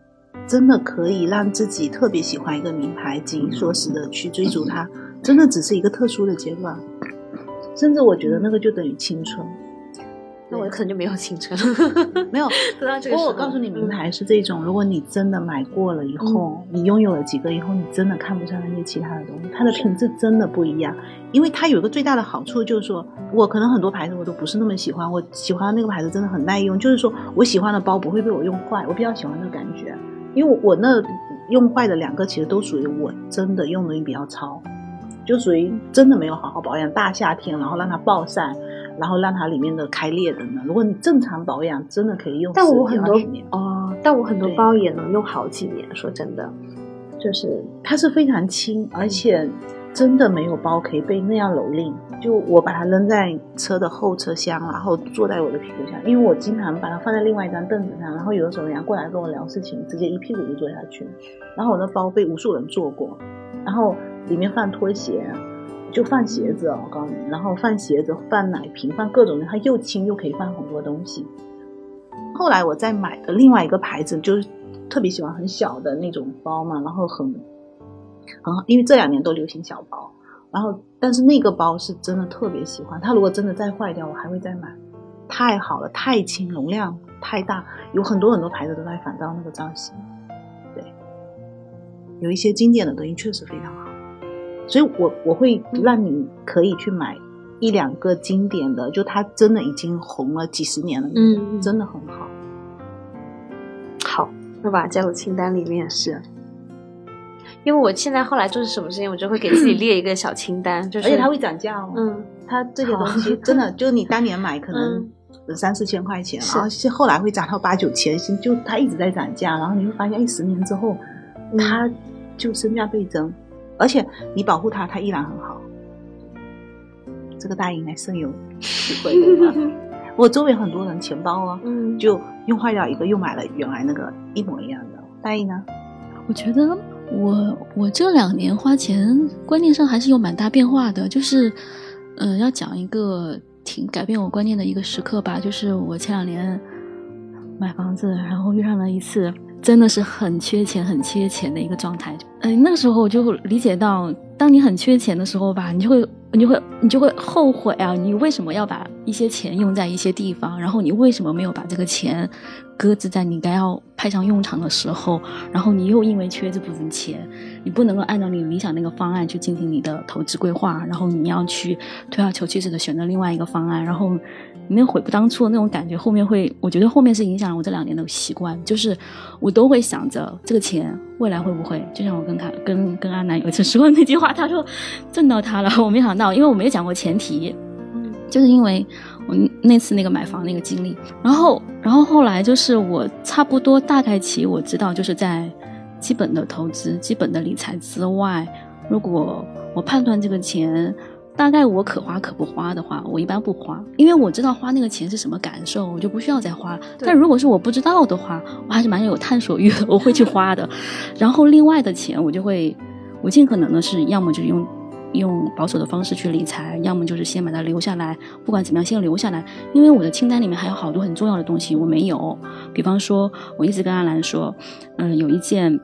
Speaker 4: 真的可以让自己特别喜欢一个名牌，紧衣缩食的去追逐它，真的只是一个特殊的阶段。甚至我觉得那个就等于青春。
Speaker 2: 那我可能就没有青春了，
Speaker 4: 没有。
Speaker 2: 不
Speaker 4: 过。我告诉你，名牌是这种，如果你真的买过了以后，你拥有了几个以后，你真的看不上那些其他的东西，它的品质真的不一样。因为它有一个最大的好处就是说，我可能很多牌子我都不是那么喜欢，我喜欢那个牌子真的很耐用，就是说我喜欢的包不会被我用坏，我比较喜欢那个感觉。因为我那用坏的两个其实都属于我真的用的比较糙，就属于真的没有好好保养，大夏天然后让它暴晒。然后让它里面的开裂的呢？如果你正常保养，真的可以用。
Speaker 2: 但我很多
Speaker 4: 年
Speaker 2: 哦，但我很多包也能用好几年。说真的，就是
Speaker 4: 它是非常轻，而且真的没有包可以被那样蹂躏。就我把它扔在车的后车厢，然后坐在我的屁股下，因为我经常把它放在另外一张凳子上，然后有的时候人家过来跟我聊事情，直接一屁股就坐下去。然后我的包被无数人坐过，然后里面放拖鞋。就放鞋子哦，我告诉你，然后放鞋子、放奶瓶、放各种的，它又轻又可以放很多东西。后来我再买的另外一个牌子，就是特别喜欢很小的那种包嘛，然后很很好，因为这两年都流行小包，然后但是那个包是真的特别喜欢，它如果真的再坏掉，我还会再买。太好了，太轻，容量太大，有很多很多牌子都在仿照那个造型。对，有一些经典的东西确实非常好，所以我我会让你可以去买一两个经典的，就它真的已经红了几十年了，
Speaker 2: 嗯
Speaker 4: 真的很好。
Speaker 2: 好，那把它加入清单里面是。因为我现在后来做什么事情，我就会给自己列一个小清单，就是
Speaker 4: 而且它会涨价哦。
Speaker 2: 嗯，
Speaker 4: 它这些东西真的，就你当年买可能三四千块钱，
Speaker 2: 是
Speaker 4: 然后是后来会涨到八九千，就它一直在涨价，然后你会发现，一，十年之后
Speaker 2: 嗯
Speaker 4: 它就身价倍增，而且你保护它，它依然很好。这个大家应该深有体会对吧？我周围很多人钱包啊，
Speaker 2: 嗯，
Speaker 4: 就用坏掉一个，又买了原来那个一模一样的。大意呢？
Speaker 3: 我觉得我我这两年花钱观念上还是有蛮大变化的，就是，呃，要讲一个挺改变我观念的一个时刻吧，就是我前两年买房子，然后遇上了一次真的是很缺钱、很缺钱的一个状态。嗯、那个时候我就理解到，当你很缺钱的时候吧，你就会。你就会你就会后悔啊！你为什么要把一些钱用在一些地方？然后你为什么没有把这个钱搁置在你该要派上用场的时候？然后你又因为缺这部分钱，你不能够按照你理想那个方案去进行你的投资规划，然后你要去退而求其次的选择另外一个方案，然后你那悔不当初的那种感觉，后面会，我觉得后面是影响了我这两年的习惯，就是我都会想着这个钱未来会不会，就像我跟他跟跟阿南有一次说的那句话，他说挣到他了，我没想到，因为我没有讲过前提，就是因为我那次那个买房那个经历，然后然后后来就是我差不多大概其我知道就是在基本的投资、基本的理财之外，如果我判断这个钱。大概我可花可不花的话，我一般不花，因为我知道花那个钱是什么感受，我就不需要再花。但如果是我不知道的话，我还是蛮有探索欲的，我会去花的。然后另外的钱，我就会，我尽可能的是，要么就是用用保守的方式去理财，要么就是先把它留下来，不管怎么样先留下来，因为我的清单里面还有好多很重要的东西我没有，比方说，我一直跟阿兰说，嗯，有一件。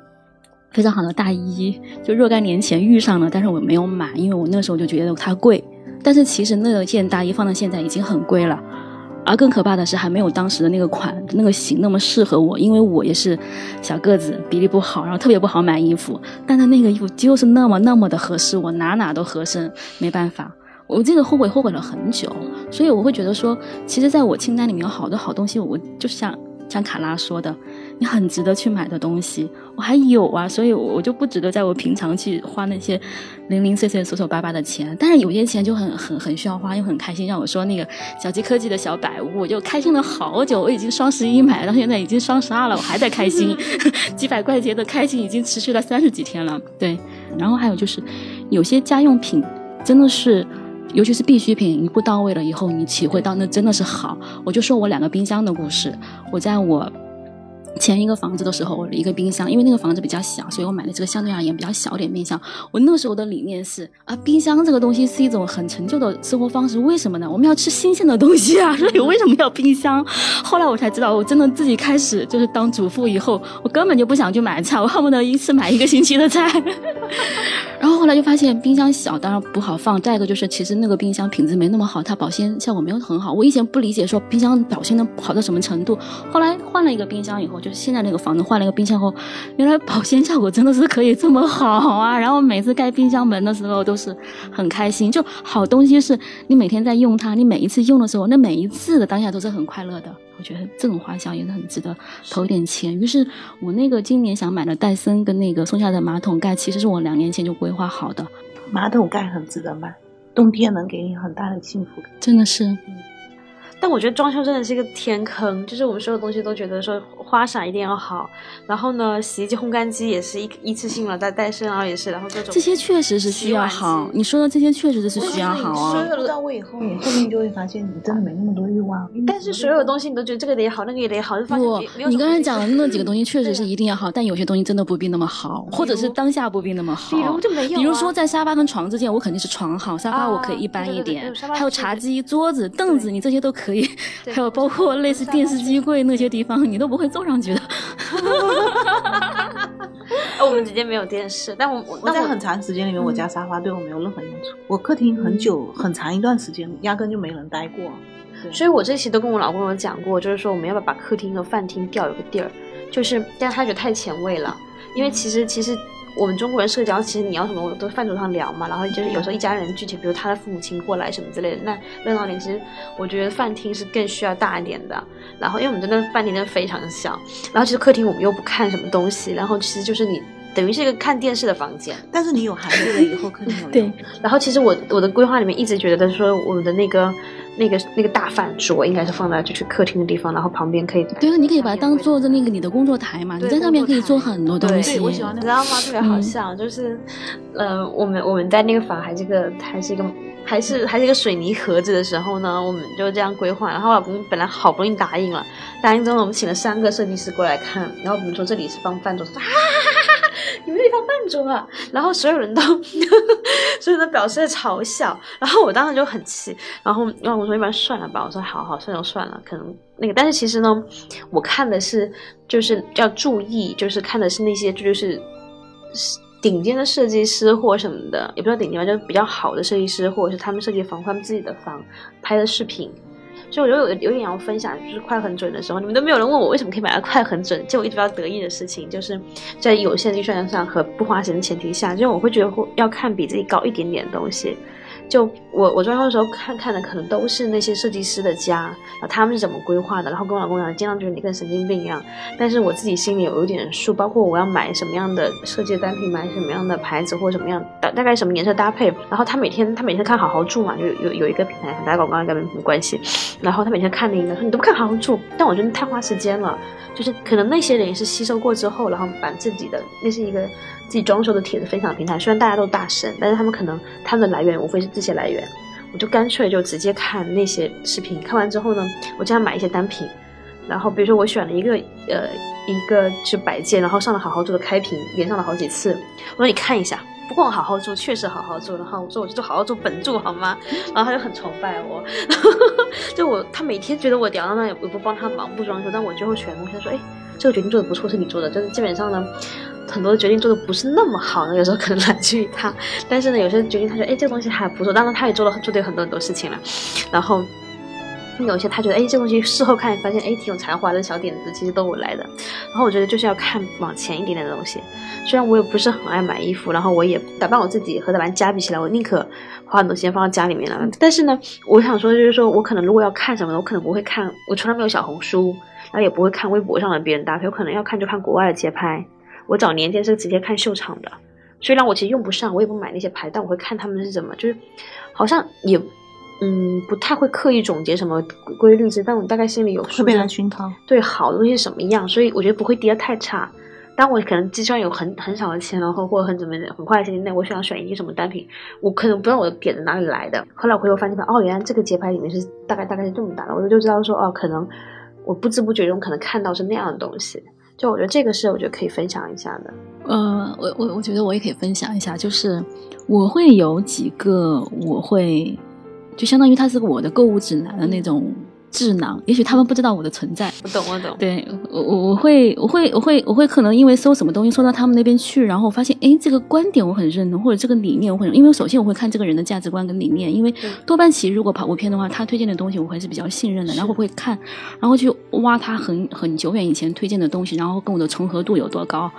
Speaker 3: 非常好的大衣，就若干年前遇上了，但是我没有买，因为我那时候就觉得它贵。但是其实那件大衣放到现在已经很贵了，而更可怕的是还没有当时的那个款、那个型那么适合我，因为我也是小个子，比例不好，然后特别不好买衣服。但是那个衣服就是那么那么的合适我，哪哪都合身，没办法，我这个后悔后悔了很久。所以我会觉得说，其实在我清单里面有好多好东西，我就像像卡拉说的。你很值得去买的东西，我还有啊，所以我就不值得在我平常去花那些零零碎碎、琐琐巴巴的钱。但是有些钱就很很很需要花，又很开心。让我说那个小鸡科技的小百物，我就开心了好久。我已经双十一买到现在已经双十二了，我还在开心，几百块钱的开心已经持续了三十几天了。对，然后还有就是有些家用品真的是。尤其是必需品，一步到位了以后，你体会到那真的是好。我就说我两个冰箱的故事，我在我。前一个房子的时候，我的一个冰箱，因为那个房子比较小，所以我买的这个相对而言比较小点冰箱。我那时候的理念是啊，冰箱这个东西是一种很陈旧的生活方式，为什么呢？我们要吃新鲜的东西啊，所 以为什么要冰箱？后来我才知道，我真的自己开始就是当主妇以后，我根本就不想去买菜，我恨不得一次买一个星期的菜。然后后来就发现冰箱小，当然不好放。再一个就是，其实那个冰箱品质没那么好，它保鲜效果没有很好。我以前不理解说冰箱保鲜能好到什么程度，后来换了一个冰箱以后，就是现在那个房子换了一个冰箱后，原来保鲜效果真的是可以这么好啊！然后每次盖冰箱门的时候都是很开心，就好东西是你每天在用它，你每一次用的时候，那每一次的当下都是很快乐的。我觉得这种花销也是很值得投一点钱。于是我那个今年想买的戴森跟那个松下的马桶盖，其实是我两年前就规划好的。
Speaker 4: 马桶盖很值得买，冬天能给你很大的幸福感。
Speaker 3: 真的是。
Speaker 2: 但我觉得装修真的是一个天坑，就是我们所有东西都觉得说花洒一定要好，然后呢，洗衣机、烘干机也是一一次性了，再戴森，然后也是，然后各种
Speaker 3: 这些确实是需要好。你说的这些确实是需要好啊。
Speaker 4: 所有的到位以后，你后面就会发现你真的没那么多欲望。
Speaker 2: 但是所有东西你都觉得这个得好，那个也得好，就发现
Speaker 3: 不，你刚才讲的那几个东西确实是一定要好，但有些东西真的不必那么好，或者是当下不必那么好。
Speaker 2: 比如就没有，
Speaker 3: 比如说在沙发跟床之间，我肯定是床好，沙发我可以一般一点。还有茶几、桌子、凳子，你这些都可以。还有。包括类似电视机柜那些地方，你都不会坐上去的。
Speaker 2: 我们直接没有电视，但我
Speaker 4: 我在很长时间里面，我家沙发对我没有任何用处。我客厅很久很长一段时间压根就没人待过，
Speaker 2: 所以我这期都跟我老公有讲过，就是说我们要不要把客厅和饭厅调有个地儿，就是但是他觉得太前卫了，因为其实其实。我们中国人社交，其实你要什么，我都饭桌上聊嘛。然后就是有时候一家人聚集，比如他的父母亲过来什么之类的，那热闹点。其实我觉得饭厅是更需要大一点的。然后因为我们真的饭厅真的非常小，然后其实客厅我们又不看什么东西，然后其实就是你等于是一个看电视的房间。
Speaker 4: 但是你有孩子了以后，肯定有
Speaker 3: 对
Speaker 4: 用。
Speaker 2: 然后其实我我的规划里面一直觉得说我们的那个那个那个大饭桌应该是放在就是客厅的地方，然后旁边可以
Speaker 3: 对啊，你可以把它当做的那个你的工作台嘛，你在上面可以做很多东西。
Speaker 4: 对我喜欢那
Speaker 2: 你知道吗？特别好笑，就是，呃，我们我们在那个房还是个还是一个还是还是一个水泥盒子的时候呢，我们就这样规划。然后我老公本来好不容易答应了，答应之后我们请了三个设计师过来看，然后我们说这里是放饭桌，他说哈哈哈哈哈，你们这里放饭桌啊？然后所有人都 所有人都表示在嘲笑，然后我当时就很气，然后然后我说要不然算了吧，我说好好算就算了，可能那个，但是其实呢，我看的是就是要注意，就是看的是那些就是顶尖的设计师或什么的，也不知道顶尖吧，就是比较好的设计师，或者是他们设计房，他们自己的房拍的视频。所以我就有有点要分享，就是快很准的时候，你们都没有人问我为什么可以买到快很准，就我一直比较得意的事情，就是在有限预算上和不花钱的前提下，就我会觉得会要看比自己高一点点的东西。就我我装修的时候看看的可能都是那些设计师的家，然后他们是怎么规划的，然后跟我老公讲，经常觉得你跟神经病一样，但是我自己心里有一点数，包括我要买什么样的设计单品，买什么样的牌子或什么样大大概什么颜色搭配，然后他每天他每天看好好住嘛，有有有一个品牌打广告应该没什么关系，然后他每天看那个说你都不看好好住，但我觉得太花时间了，就是可能那些人也是吸收过之后，然后把自己的那是一个自己装修的帖子分享平台，虽然大家都大神，但是他们可能他们的来源无非是这些来源，我就干脆就直接看那些视频，看完之后呢，我这样买一些单品，然后比如说我选了一个呃一个是摆件，然后上了好好住的开屏，连上了好几次，我说你看一下。不过我好好住，确实好好住。然后我说我就住好好住本住好吗？然后他就很崇拜我，就我他每天觉得我屌到那也不帮他忙不装修，但我最后选东西他说，哎，这个决定做的不错，是你做的。就是基本上呢，很多决定做的不是那么好呢，有时候可能来自于他。但是呢，有些决定他觉得，哎，这个东西还不错。当然他也做了做对很多很多事情了。然后有些他觉得，哎，这东西事后看发现，哎，挺有才华的小点子，其实都我来的。然后我觉得就是要看往前一点点的东西。虽然我也不是很爱买衣服，然后我也打扮我自己和打扮家比起来，我宁可花很多时间放到家里面了。但是呢，我想说就是说我可能如果要看什么，我可能不会看，我从来没有小红书，然后也不会看微博上的别人搭配，我可能要看就看国外的街拍。我早年间是直接看秀场的，虽然我其实用不上，我也不买那些牌，但我会看他们是怎么，就是好像也嗯不太会刻意总结什么规律之，但我大概心里有数。
Speaker 4: 会被他熏陶。
Speaker 2: 对好的东西什么样，所以我觉得不会跌得太差。当我可能计算有很很少的钱，然后或者很怎么很快的时间内，我想选一个什么单品，我可能不知道我的点子哪里来的。后来我回头发现，哦，原来这个节拍里面是大概大概是这么大的，我就知道说，哦，可能我不知不觉中可能看到是那样的东西。就我觉得这个是我觉得可以分享一下的。
Speaker 3: 呃，我我我觉得我也可以分享一下，就是我会有几个，我会就相当于它是我的购物指南的那种智囊，也许他们不知道我的存在。
Speaker 2: 我懂，我懂。
Speaker 3: 对我我我会我会我会我会可能因为搜什么东西搜到他们那边去，然后我发现哎这个观点我很认同，或者这个理念我很，因为首先我会看这个人的价值观跟理念，因为多半其实如果跑步片的话，他推荐的东西我还是比较信任的，然后我会看，然后去挖他很很久远以前推荐的东西，然后跟我的重合度有多高。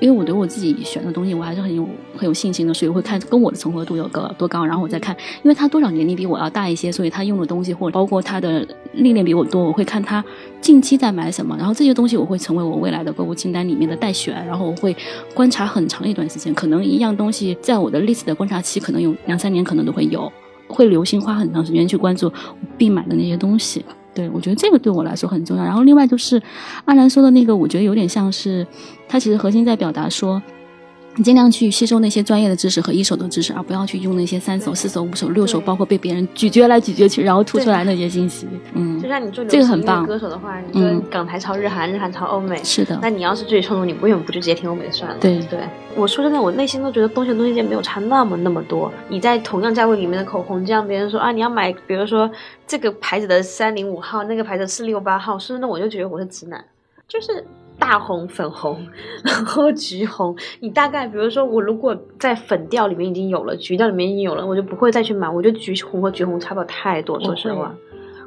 Speaker 3: 因为我对我自己选的东西我还是很有很有信心的，所以我会看跟我的重合度有个多高，然后我再看，因为他多少年龄比我要大一些，所以他用的东西或者包括他的历练比我多，我会看他近期在买什么，然后这些东西我会成为我未来的购物清单里面的待选，然后我会观察很长一段时间，可能一样东西在我的 list 的观察期可能有两三年，可能都会有，会留心花很长时间去关注必买的那些东西。对，我觉得这个对我来说很重要。然后另外就是阿兰说的那个，我觉得有点像是，他其实核心在表达说，你尽量去吸收那些专业的知识和一手的知识，而不要去用那些三手、四手、五手、六手，包括被别人咀嚼来咀嚼去，然后吐出来那些信息。嗯
Speaker 2: 就，像你做
Speaker 3: 这个很棒
Speaker 2: 歌手的话，你说
Speaker 3: 嗯
Speaker 2: 港台抄日韩，日韩抄欧美，
Speaker 3: 是的
Speaker 2: 那，你要是自己创作，你为什么不就直接听欧美的算了？
Speaker 3: 对
Speaker 2: 对，我说真的，我内心都觉得东西和东西间没有差那么那么多。你在同样价位里面的口红，这样别人说啊，你要买，比如说这个牌子的三零五号，那个牌子四六八号，说真的，我就觉得我是直男，就是大红、粉红，然后橘红。你大概比如说，我如果在粉调里面已经有了，橘调里面已经有了，我就不会再去买。我觉得橘红和橘红差不了太多，说实话。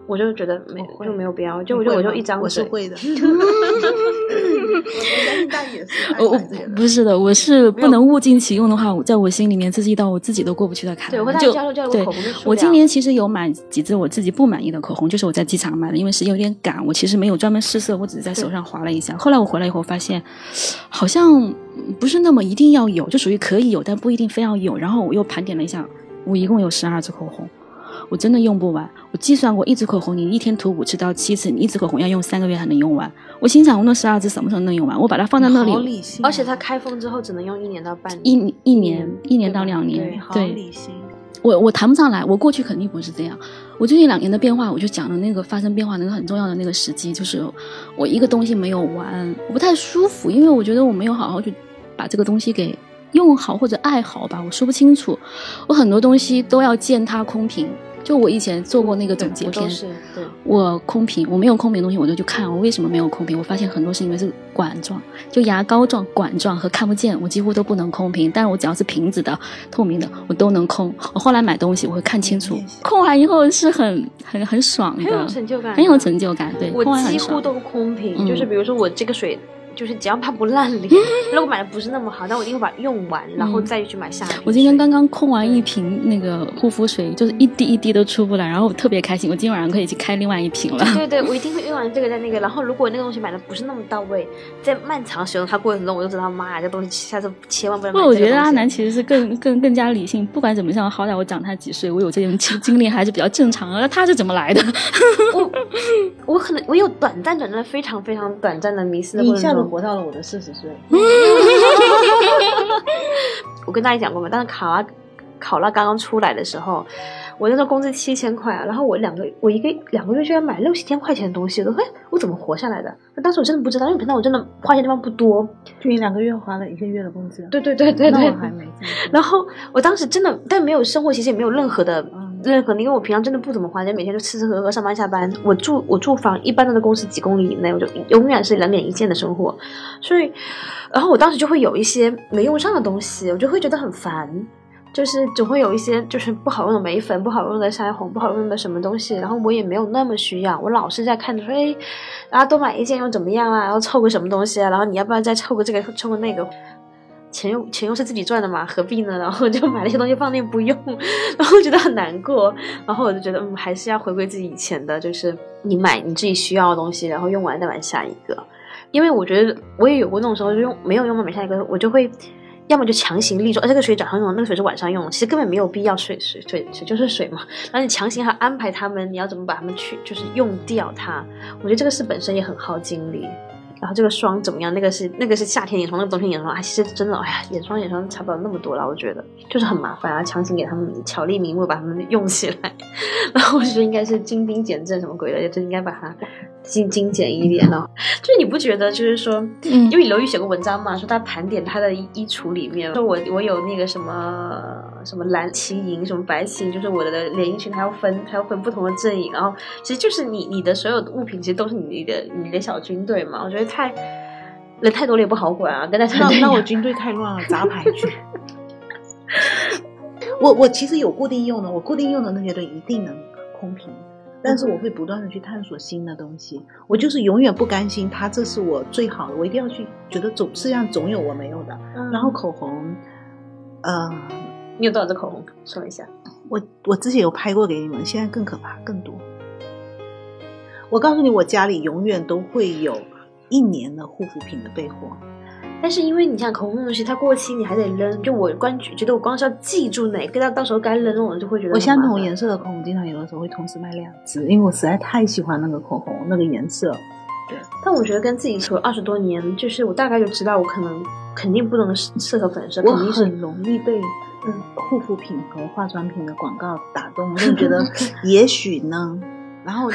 Speaker 2: 我就觉得没
Speaker 4: 我
Speaker 2: 就没有必要，就我就我就一张嘴
Speaker 4: 我是会的。我
Speaker 3: 我不是的，我是不能物尽其用的话，我在我心里面这是一道我自己都过不去的坎。
Speaker 2: 对我
Speaker 3: 今年其实有买几支我自己不满意的口红，就是我在机场买的，因为时间有点赶，我其实没有专门试色，我只是在手上划了一下。后来我回来以后发现，好像不是那么一定要有，就属于可以有，但不一定非要有。然后我又盘点了一下，我一共有十二支口红。我真的用不完，我计算过，一支口红你一天涂五次到七次，你一支口红要用三个月才能用完。我心想，我那十二支什么时候能用完？我把它放在那里，
Speaker 4: 好理性啊，
Speaker 2: 而且它开封之后只能用一年到半年。
Speaker 3: 一一年
Speaker 2: 嗯
Speaker 3: 一年到两
Speaker 2: 对
Speaker 3: 年，
Speaker 4: 好
Speaker 3: 对，
Speaker 4: 理性。
Speaker 3: 我我谈不上来，我过去肯定不是这样。我最近两年的变化，我就讲了那个发生变化那个很重要的那个时机，就是我一个东西没有完，我不太舒服，因为我觉得我没有好好去把这个东西给用好或者爱好吧，我说不清楚。我很多东西都要见它空瓶，就我以前做过那个总结片，
Speaker 2: 我
Speaker 3: 空瓶，我没有空瓶的东西，我就去看我为什么没有空瓶。我发现很多是因为是管状，就牙膏状、管状和看不见，我几乎都不能空瓶。但是我只要是瓶子的、透明的，我都能空。我后来买东西我会看清楚，空完以后是很很很爽的
Speaker 2: 很有，成就感，
Speaker 3: 很有成就感。对，
Speaker 2: 我。几乎都空瓶，
Speaker 3: 嗯
Speaker 2: 就是比如说我这个水，就是只要它不烂脸，如果买的不是那么好，但我一定会把它用完，然后再去买下一瓶。
Speaker 3: 嗯我今天刚刚空完一瓶那个护肤水，就是一滴一滴都出不来，然后我特别开心，我今天晚上可以去开另外一瓶了。
Speaker 2: 对对，我一定会用完这个再那个。然后如果那个东西买的不是那么到位，在漫长使用它过程中，我就知道妈呀，这东西下次千万不能
Speaker 3: 不我
Speaker 2: 买这个东西。
Speaker 3: 觉得阿南其实是更更更加理性，不管怎么样，好歹我长他几岁，我有这种经经历还是比较正常的。那他是怎么来的？
Speaker 2: 我我可能我有短暂短暂的非常非常短暂的迷失的过程中。
Speaker 4: 活到了我的四十岁，
Speaker 2: 我跟大家讲过嘛，当时考拉考拉刚刚出来的时候，我那时候工资七千块啊，然后我两个我一个两个月居然买六七千块钱的东西，我说哎，我怎么活下来的？那当时我真的不知道，因为平常我真的花钱地方不多。
Speaker 4: 就你两个月花了一个月的工资，
Speaker 2: 对对对对对
Speaker 4: 那我还没。
Speaker 2: 然后我当时真的，但没有生活，其实也没有任何的、
Speaker 4: 嗯
Speaker 2: 任何，因为我平常真的不怎么花钱，每天就吃吃喝喝，上班下班。我住我住房，一般的公司几公里以内，我就永远是两点一线的生活。所以，然后我当时就会有一些没用上的东西，我就会觉得很烦。就是总会有一些就是不好用的眉粉、不好用的腮红、不好用的什么东西，然后我也没有那么需要，我老是在看着说，哎，然后多买一件又怎么样啊？然后凑个什么东西啊？然后你要不要再凑个这个，凑个那个，钱又钱又是自己赚的嘛，何必呢？然后就买了一些东西放那不用，然后觉得很难过。然后我就觉得，嗯，还是要回归自己以前的，就是你买你自己需要的东西，然后用完再买下一个。因为我觉得我也有过那种时候，就用没有用嘛买下一个，我就会。要么就强行立说，哎，这个水早上用，那个水是晚上用，其实根本没有必要，水水水水就是水嘛。然后你强行还安排他们，你要怎么把他们去就是用掉它？我觉得这个事本身也很耗精力。然后这个霜怎么样？那个是那个是夏天眼霜，那个冬天眼霜，啊，其实真的，哎呀，眼霜眼霜差不了那么多了，我觉得就是很麻烦啊，强行给他们巧立名目把他们用起来，然后我觉得应该是精兵简政什么鬼的，就应该把它精精简一点了。就是你不觉得，就是说，
Speaker 3: 嗯
Speaker 2: 因为刘宇写过文章嘛，说他盘点他的衣衣橱里面，说我我有那个什么什么蓝旗营，什么白旗营，就是我的连衣裙还要分还要分不同的阵营，然后其实就是你你的所有物品其实都是你的你的小军队嘛，我觉得太人太多了也不好管啊，跟大家
Speaker 4: 那那我军队太乱了，杂牌军。我我其实有固定用的，我固定用的那些都一定能空瓶，但是我会不断的去探索新的东西。我就是永远不甘心，它这是我最好的，我一定要去觉得总世界上总有我没有的。
Speaker 2: 嗯
Speaker 4: 然后口红，呃，
Speaker 2: 你有多少支口红？说一下。
Speaker 4: 我我之前有拍过给你们，现在更可怕，更多。我告诉你，我家里永远都会有一年的护肤品的备货。
Speaker 2: 但是因为你像口红这种东西，它过期你还得扔。就我光觉得我光是要记住哪个，到到时候该扔，我就会觉得
Speaker 4: 我相同。颜色的口红，经常有的时候会同时买两支，因为我实在太喜欢那个口红那个颜色。
Speaker 2: 对但我觉得跟自己处了二十多年，就是我大概就知道我可能肯定不能适合粉色，
Speaker 4: 我
Speaker 2: 肯定
Speaker 4: 很容易被嗯护肤品和化妆品的广告打动，我就觉得 也许呢。然后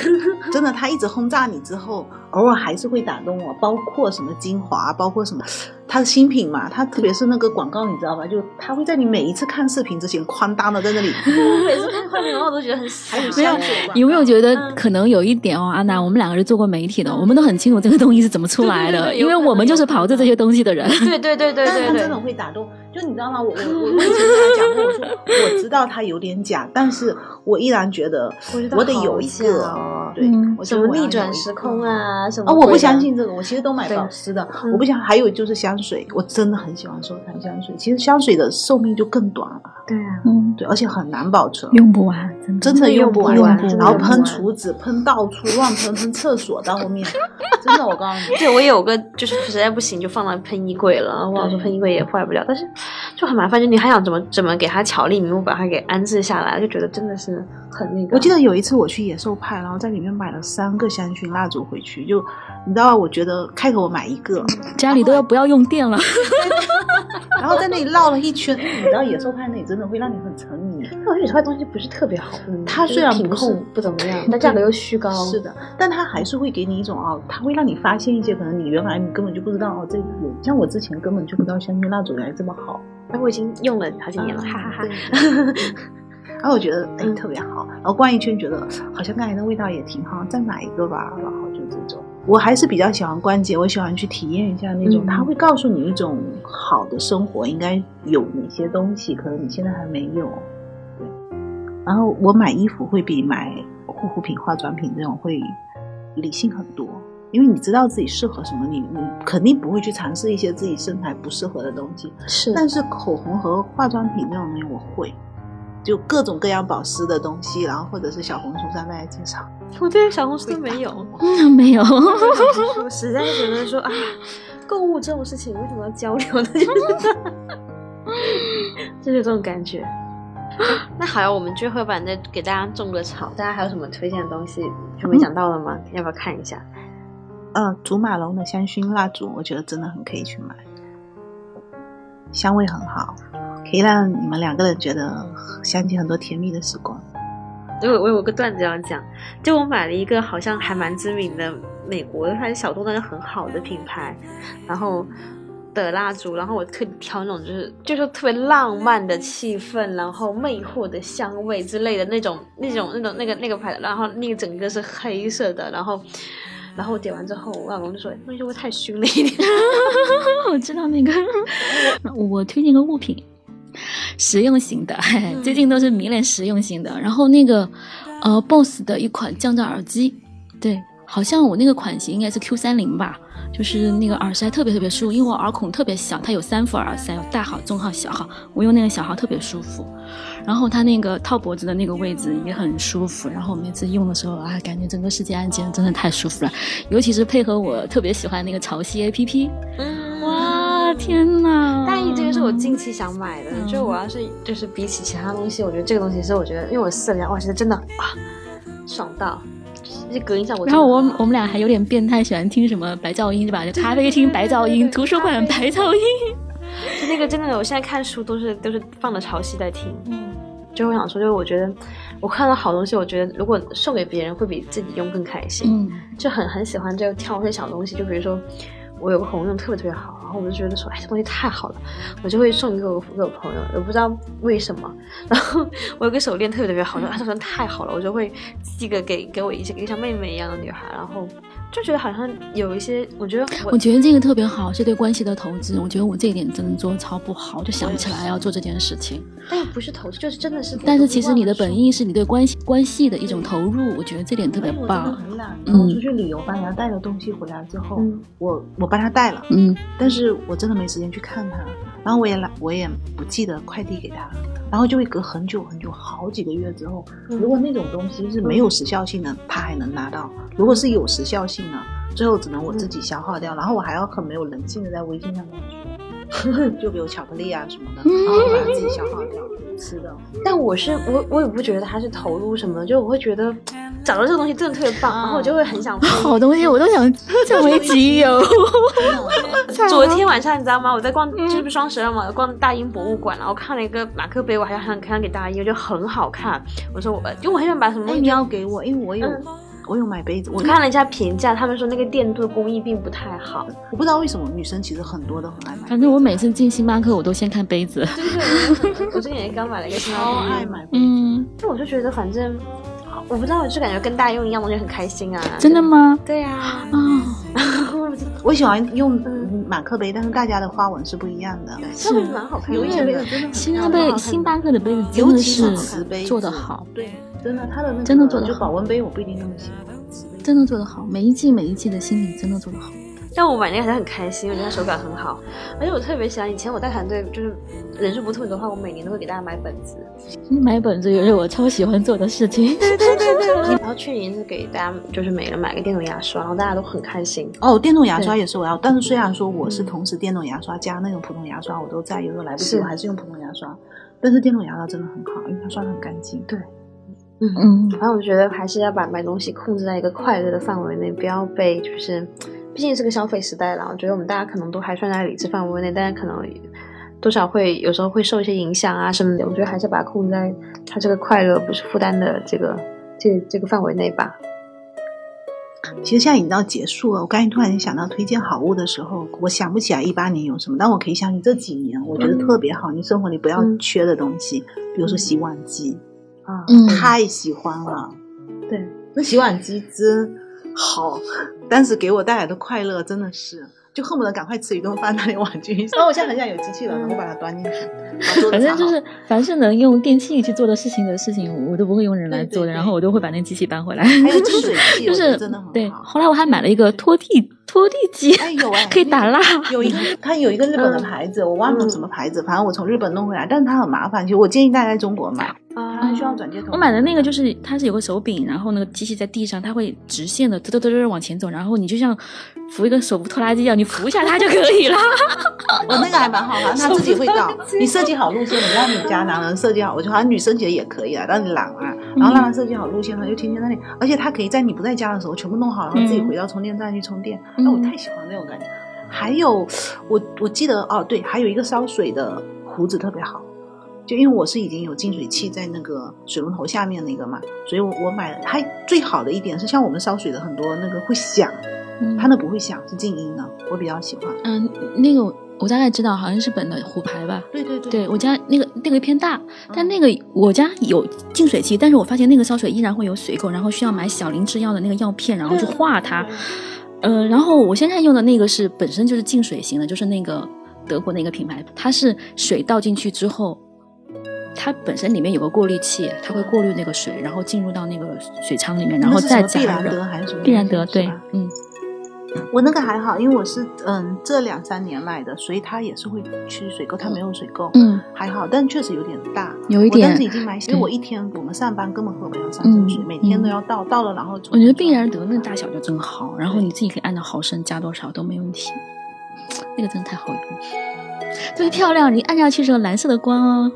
Speaker 4: 真的，他一直轰炸你之后，偶尔还是会打动我，包括什么精华，包括什么它的新品嘛，它特别是那个广告，你知道吧？就他会在你每一次看视频之前哐当的在那里，
Speaker 2: 我每次看画面，然后我都觉得很傻。
Speaker 4: 还有
Speaker 3: 没有有没有觉得
Speaker 2: 嗯
Speaker 3: 可能有一点哦，安娜，我们两个是做过媒体的，我们都很清楚这个东西是怎么出来的，因为我们就是跑着这些东西的人。
Speaker 2: 对对对对对对
Speaker 4: 但是它真的会打动，就你知道吗？我我我我以前跟他讲过，我说我知道他有点假，但是我依然觉得
Speaker 2: 我得
Speaker 4: 有一
Speaker 2: 好
Speaker 4: 个对
Speaker 3: 嗯，
Speaker 2: 什么逆转时空啊，什么
Speaker 4: 啊，我不相信这个，我其实都买保湿的，
Speaker 2: 嗯
Speaker 4: 我不想。还有就是香水，我真的很喜欢收藏香水。其实香水的寿命就更短了，
Speaker 2: 对啊，
Speaker 3: 嗯，
Speaker 4: 对，而且很难保存，
Speaker 3: 用不完，真的
Speaker 4: 真的用不完。然后喷
Speaker 2: 真的用不完
Speaker 4: 厨子，喷到处，乱喷，喷厕所到后面，真的，我告诉你，
Speaker 2: 对我有个，就是实在不行就放到喷衣柜了。我老说喷衣柜也坏不了，但是就很麻烦，就你还想怎么怎么给它巧立名目把它给安置下来，就觉得真的是很那个。
Speaker 4: 我记得有一次我去野兽派，然后在里面买了三个香薰蜡烛回去，就你知道，我觉得开头我买一个，
Speaker 3: 家里都要不要用电了。
Speaker 4: 然后在那里绕了一圈，你知道野兽派那里真的会让你很沉迷。
Speaker 2: 我觉得有些东西不是特别好，嗯
Speaker 4: 它虽然不
Speaker 2: 控不怎么样，但价格又虚高。
Speaker 4: 是的，但它还是会给你一种哦，它会让你发现一些可能你原来你根本就不知道哦，这个有像我之前根本就不知道香薰蜡烛原来这么好，
Speaker 2: 哎，我已经用了好几年了，哈哈哈。
Speaker 4: 对然后我觉得哎
Speaker 2: 嗯
Speaker 4: 特别好，然后逛一圈觉得好像刚才的味道也挺好，再买一个吧，然后就这种。我还是比较喜欢关节，我喜欢去体验一下那种，
Speaker 2: 嗯
Speaker 4: 它会告诉你一种好的生活应该有哪些东西，可能你现在还没有。对，然后我买衣服会比买护肤品、化妆品这种会理性很多，因为你知道自己适合什么，你你肯定不会去尝试一些自己身材不适合的东西。
Speaker 2: 是
Speaker 4: 但是口红和化妆品那种东西我会，就各种各样保湿的东西，然后或者是小红书上卖的介绍。
Speaker 2: 我对小红书都没有。
Speaker 3: 嗯，没有。
Speaker 2: 我实在是觉得说，啊，购物这种事情为什么要交流呢？就是就是这种感觉。那好呀，我们最后把那给大家种个草，大家还有什么推荐的东西还没讲到的吗？要不要看一下？
Speaker 4: 嗯，祖马龙的香薰蜡烛，我觉得真的很可以去买，香味很好，可以让你们两个人觉得想起很多甜蜜的时光。
Speaker 2: 我我有个段子要讲，就我买了一个好像还蛮知名的美国的，它是小众但是很好的品牌，然后的蜡烛，然后我特挑那种就是就是特别浪漫的气氛，然后魅惑的香味之类的那种那种那种那个那个牌子，然后那个整个是黑色的，然后然后我点完之后，我老公就说那就会太熏了一点。
Speaker 3: 我知道那个，我推荐个物品，实用型的，最近都是迷恋实用型的。然后那个呃，BOSS 的一款降噪耳机，对，好像我那个款型应该是 Q 三零吧，就是那个耳塞特别特别舒服，因为我耳孔特别小，它有三副耳塞，有大号、中号、小号，我用那个小号特别舒服。然后它那个套脖子的那个位置也很舒服，然后每次用的时候啊，感觉整个世界安静，真的太舒服了。尤其是配合我特别喜欢那个潮汐 APP，
Speaker 2: 嗯
Speaker 3: 哇，天哪！
Speaker 2: 大衣这个是我近期想买的，就我要是就是比起其他东西，我觉得这个东西是我觉得，因为我试了一下，哇，其实真的啊，爽到，这隔音效果真
Speaker 3: 然后。我我们俩还有点变态，喜欢听什么白噪音，对吧？就咖啡厅白噪音，图书馆白噪音。
Speaker 2: 就那个真的，我现在看书都是都是放的潮汐在听。
Speaker 3: 嗯，
Speaker 2: 就我想说，就是我觉得我看到好东西，我觉得如果送给别人会比自己用更开心。
Speaker 3: 嗯，
Speaker 2: 就很很喜欢这个挑这些小东西，就比如说我有个朋友特别特别好，然后我就觉得说，哎，这东西太好了，我就会送给我给我朋友，也不知道为什么。然后我有个手链特别特别好，我说，这手链太好了，我就会寄个给给我一些一个像妹妹一样的女孩，然后就觉得好像有一些，我觉得我
Speaker 3: 我觉得这个特别好，是对关系的投资。我觉得我这一点真的做的超不好，就想不起来要做这件事情。
Speaker 2: 但又不是投资，就是真的是。
Speaker 3: 但是其实你的本意是你对关系关系的一种投入，我觉得这点特别棒。
Speaker 4: 很懒，
Speaker 3: 嗯
Speaker 4: 我出去旅游吧，然后带的东西回来之后，
Speaker 2: 嗯
Speaker 4: 我我帮他带了，
Speaker 3: 嗯，
Speaker 4: 但是我真的没时间去看他，然后我也懒，我也不记得快递给他了，然后就会隔很久很久，好几个月之后，
Speaker 2: 嗯。
Speaker 4: 如果那种东西是没有时效性的，他还能拿到；如果是有时效性的，最后只能我自己消耗掉，然后我还要很没有人性的在微信上跟他说，就比如巧克力啊什么的，然后把它自己消耗掉吃的。
Speaker 2: 但我是我我也不觉得他是投入什么，就我会觉得找到这个东西真的特别棒，然后我就会很想
Speaker 3: 好东西我都想占为己有。
Speaker 2: 昨天晚上你知道吗？我在逛，就是不是双十二嘛，我逛大英博物馆，然后看了一个马克杯，我还想很想给大一，我觉得很好看。我说我，因为我很想把什么东
Speaker 4: 哎，
Speaker 2: 西
Speaker 4: 你要给我，因为我有、
Speaker 2: 嗯
Speaker 4: 我有买杯子，我
Speaker 2: 我看了一下评价，他们说那个电镀工艺并不太好。
Speaker 4: 我不知道为什么女生其实很多都很爱买，
Speaker 3: 反正我每次进星巴克，我都先看杯子。
Speaker 2: 对对对，我最近也刚买了一个新
Speaker 4: 超
Speaker 2: 包
Speaker 4: 爱买杯子。
Speaker 3: 嗯，
Speaker 2: 就我就觉得反正我不知道，就感觉跟大家用一样东西很开心啊。
Speaker 3: 真的？吗？
Speaker 2: 对呀、
Speaker 3: 啊、
Speaker 4: 我喜欢用马克杯，但是大家的花纹是不一样的。
Speaker 2: 这个蛮好看的，
Speaker 4: 有一些杯
Speaker 2: 因为
Speaker 4: 子真的很
Speaker 3: 星巴
Speaker 4: 漂亮
Speaker 3: 杯，星巴克的杯子真的
Speaker 4: 尤其是
Speaker 3: 是
Speaker 4: 瓷杯
Speaker 3: 做的好。
Speaker 4: 对，真的，他的那个
Speaker 3: 真的做得好
Speaker 4: 就保温杯我不一定那么喜欢。
Speaker 3: 真的做得好，每一季每一季的新品真的做得好。
Speaker 2: 但我买那个还是很开心，我觉得它手感很好，而且我特别喜欢。以前我带团队就是人数不特别多的话，我每年都会给大家买本子。
Speaker 3: 买本子也是我超喜欢做的事情。
Speaker 2: 对对对对。然后去年是给大家就是每人买个电动牙刷，然后大家都很开心。
Speaker 4: 哦，电动牙刷也是我要，但是虽然说我是同时电动牙刷加那种普通牙刷，我都在，有时候来不及我还是用普通牙刷。但是电动牙刷真的很好，因为它刷的很干净。对，
Speaker 2: 嗯
Speaker 3: 嗯，
Speaker 2: 反正我觉得还是要把买东西控制在一个快乐的范围内，不要被就是，毕竟是个消费时代了。我觉得我们大家可能都还算在理智范围内，但是可能多少会有时候会受一些影响啊什么的。我觉得还是把它控制在它这个快乐不是负担的这个这个这个范围内吧。
Speaker 4: 其实现在已经到结束了。我刚才突然想到推荐好物的时候，我想不起来一八年有什么，但我可以想起这几年我觉得特别好，你生活里不要
Speaker 2: 嗯
Speaker 4: 缺的东西，比如说洗碗机，
Speaker 2: 啊，
Speaker 3: 嗯
Speaker 4: 太喜欢了。对，那洗碗机真好，但是给我带来的快乐真的是。就恨不得赶快吃一顿饭，拿点碗具。然后我现在很想有机器人，能够把它端进去。
Speaker 3: 反正就是凡是能用电器去做的事情的事情，我都不会用人来做的，
Speaker 4: 对对对
Speaker 3: 然后我都会把那机器搬回来。
Speaker 4: 还有净水器，
Speaker 3: 就是
Speaker 4: 真的很好。
Speaker 3: 对，后来我还买了一个拖地拖地机，
Speaker 4: 哎有哎，
Speaker 3: 可以打蜡。
Speaker 4: 有一个，它有一个日本的牌子，我忘了什么牌子，反正我从日本弄回来，但是它很麻烦，其实我建议大家在中国买，
Speaker 2: 啊
Speaker 4: 它需要转接头。
Speaker 3: 我买的那个就是它是有个手柄，然后那个机器在地上，它会直线的嘚嘚嘚嘚往前走，然后你就像扶一个手扶拖拉机一样，你扶一下它就可以了。
Speaker 4: 我那个还蛮好，反正它自己会到。你设计好路线，你让你家男人设计好，我觉得好像女生其实也可以啊，让你懒啊，然后让他设计好路线，他就天天在那里，而且他可以在你不在家的时候全部弄好，然后自己回到充电站去充电。哎、
Speaker 3: 嗯
Speaker 4: 我太喜欢那种感觉。还有，我我记得哦，对，还有一个烧水的壶子特别好。就因为我是已经有净水器在那个水龙头下面那个嘛，所以我我买了。它最好的一点是，像我们烧水的很多那个会响，它那不会响，是静音的，我比较喜欢。
Speaker 3: 嗯，那个我大概知道，好像是日本的虎牌吧。
Speaker 4: 对对对，
Speaker 3: 对我家那个那个偏大，但那个我家有净水器，但是我发现那个烧水依然会有水垢，然后需要买小林制药的那个药片，然后去化它。呃，然后我现在用的那个是本身就是净水型的，就是那个德国那个品牌，它是水倒进去之后，它本身里面有个过滤器，它会过滤那个水，然后进入到那个水舱里面，然后再加
Speaker 4: 那是什么碧兰德
Speaker 3: 热。
Speaker 4: 还是什么？
Speaker 3: 必然德对，嗯，
Speaker 4: 我那个还好，因为我是嗯这两三年买的，所以它也是会去水垢，它没有水垢，
Speaker 3: 嗯，
Speaker 4: 还好，但确实有点大，
Speaker 3: 有一点。
Speaker 4: 我当时已经买，因为我一天我们上班根本喝不了三升水，
Speaker 3: 嗯
Speaker 4: 每天都
Speaker 3: 嗯。
Speaker 4: 要倒，倒了然后
Speaker 3: 我觉得病人得那大小就正好，然后你自己可以按照毫升加多少都没问题，那个真的太好用，特别漂亮，你按下去是个蓝色的光哦，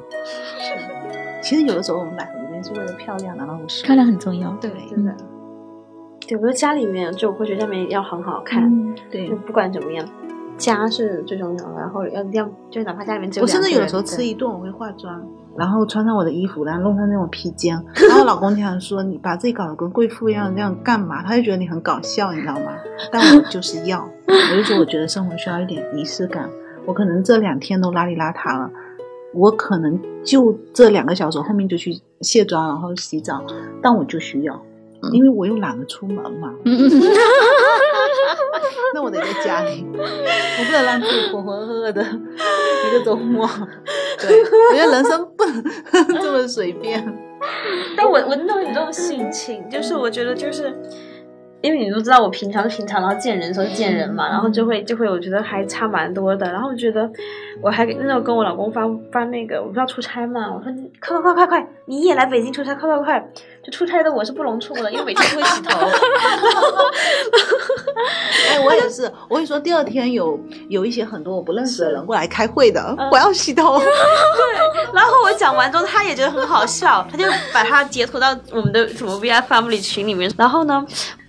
Speaker 4: 其实有的时候我们买很多东西是为了漂亮，然后不是
Speaker 3: 漂亮很重要。
Speaker 2: 对，真的。对，我觉得家里面就我会觉得家里面要很好看，
Speaker 3: 嗯，
Speaker 4: 对
Speaker 2: 就。不管怎么样，家是最重要的。然后要要，就哪怕家里面只有
Speaker 4: 我甚至有的时候吃一顿我会化妆，然后穿上我的衣服，然后弄上那种披肩，然后我老公经常说你把自己搞得跟贵妇一样，这样干嘛？他就觉得你很搞笑，你知道吗？但我就是要，我就说我觉得生活需要一点仪式感。我可能这两天都邋里邋遢了，我可能就这两个小时后面就去卸妆，然后洗澡，但我就需要，因为我又懒得出门嘛。那我得在家里，我不能让自己浑浑噩噩的一个周末。对，我觉得人生不能 这么随便。
Speaker 2: 但我我弄你这种心情，就是我觉得就是。因为你都知道我平常平常，然后见人的时候见人嘛，然后就会就会我觉得还差蛮多的。然后我觉得我还那时候跟我老公发发那个，我不是要出差嘛，我说你快快快快快，你也来北京出差，快快快！就出差的我是不能出的，因为每天都会洗头。
Speaker 4: 哎，我也是，我跟你说，第二天有有一些很多我不认识的人过来开会的，我要洗头。
Speaker 2: 对然后我讲完之后，他也觉得很好笑，他就把他截图到我们的什么 V I Family 群里面。然后呢，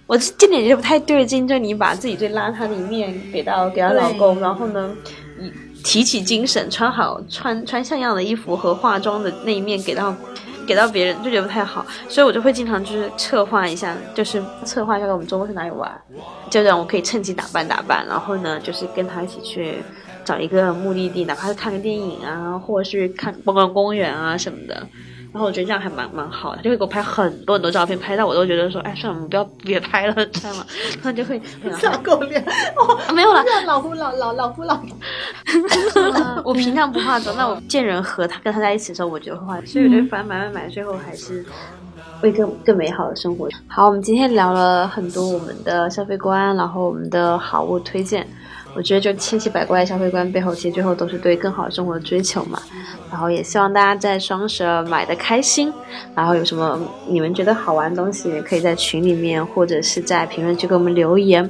Speaker 2: 我这点就不太对劲，就你把自己最邋遢的一面给到给到老公，然后呢，你提起精神，穿好穿穿像样的衣服和化妆的那一面给到。给到别人就觉得不太好，所以我就会经常就是策划一下，就是策划一下我们周末去哪里玩，就让我可以趁机打扮打扮，然后呢，就是跟他一起去找一个目的地，哪怕是看个电影啊，或者是看逛逛公园啊什么的。然后我觉得这样还蛮蛮好的，他就会给我拍很多很多照片，拍到我都觉得说，哎，算了，我们不要别拍了，算了。他就会
Speaker 4: 撒狗脸，
Speaker 2: 哦没有了，
Speaker 4: 老夫老老老夫老夫。
Speaker 2: 我平常不化妆，那我见人和他跟他在一起的时候，我就会化，所以我觉得反正买买买，最后还是为更更美好的生活。好，我们今天聊了很多我们的消费观，然后我们的好物推荐。我觉得就千奇百怪的消费观背后，其实最后都是对更好的生活的追求嘛。然后也希望大家在双十二买的开心。然后有什么你们觉得好玩的东西，也可以在群里面或者是在评论区给我们留言。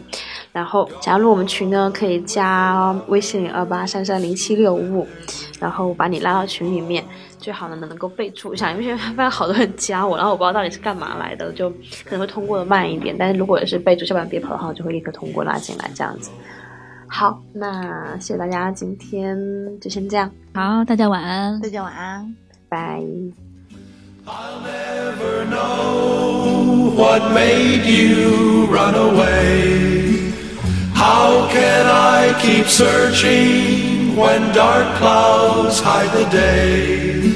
Speaker 2: 然后加入我们群呢，可以加微信二八三三零七六五，然后把你拉到群里面。最好呢能够备注一下，因为现在发现好多人加我，然后我不知道到底是干嘛来的，就可能会通过的慢一点。但是如果是备注“小板别跑”的话，我就会立刻通过拉进来这样子。好，那谢谢大家，今天就先这样。
Speaker 3: 好，大家晚安，
Speaker 4: 大家晚安，
Speaker 2: 拜。
Speaker 5: I'll never know what made you run away. How can I keep searching when dark clouds hide the day?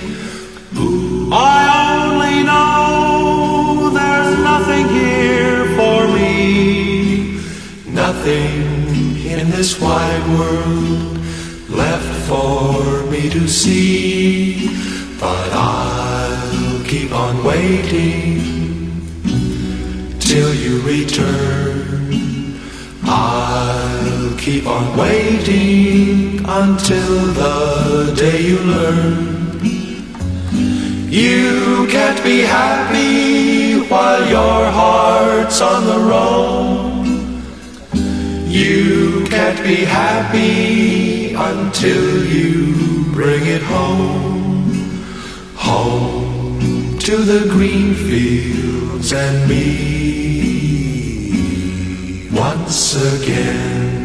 Speaker 5: I only know there's nothing here for me, nothing in this wide world left for me to see. But I'll keep on waiting till you return. I'll keep on waiting until the day you learn. You can't be happy while your heart's on the roam. You can't be happy until you bring it home. Home to the green fields and me once again.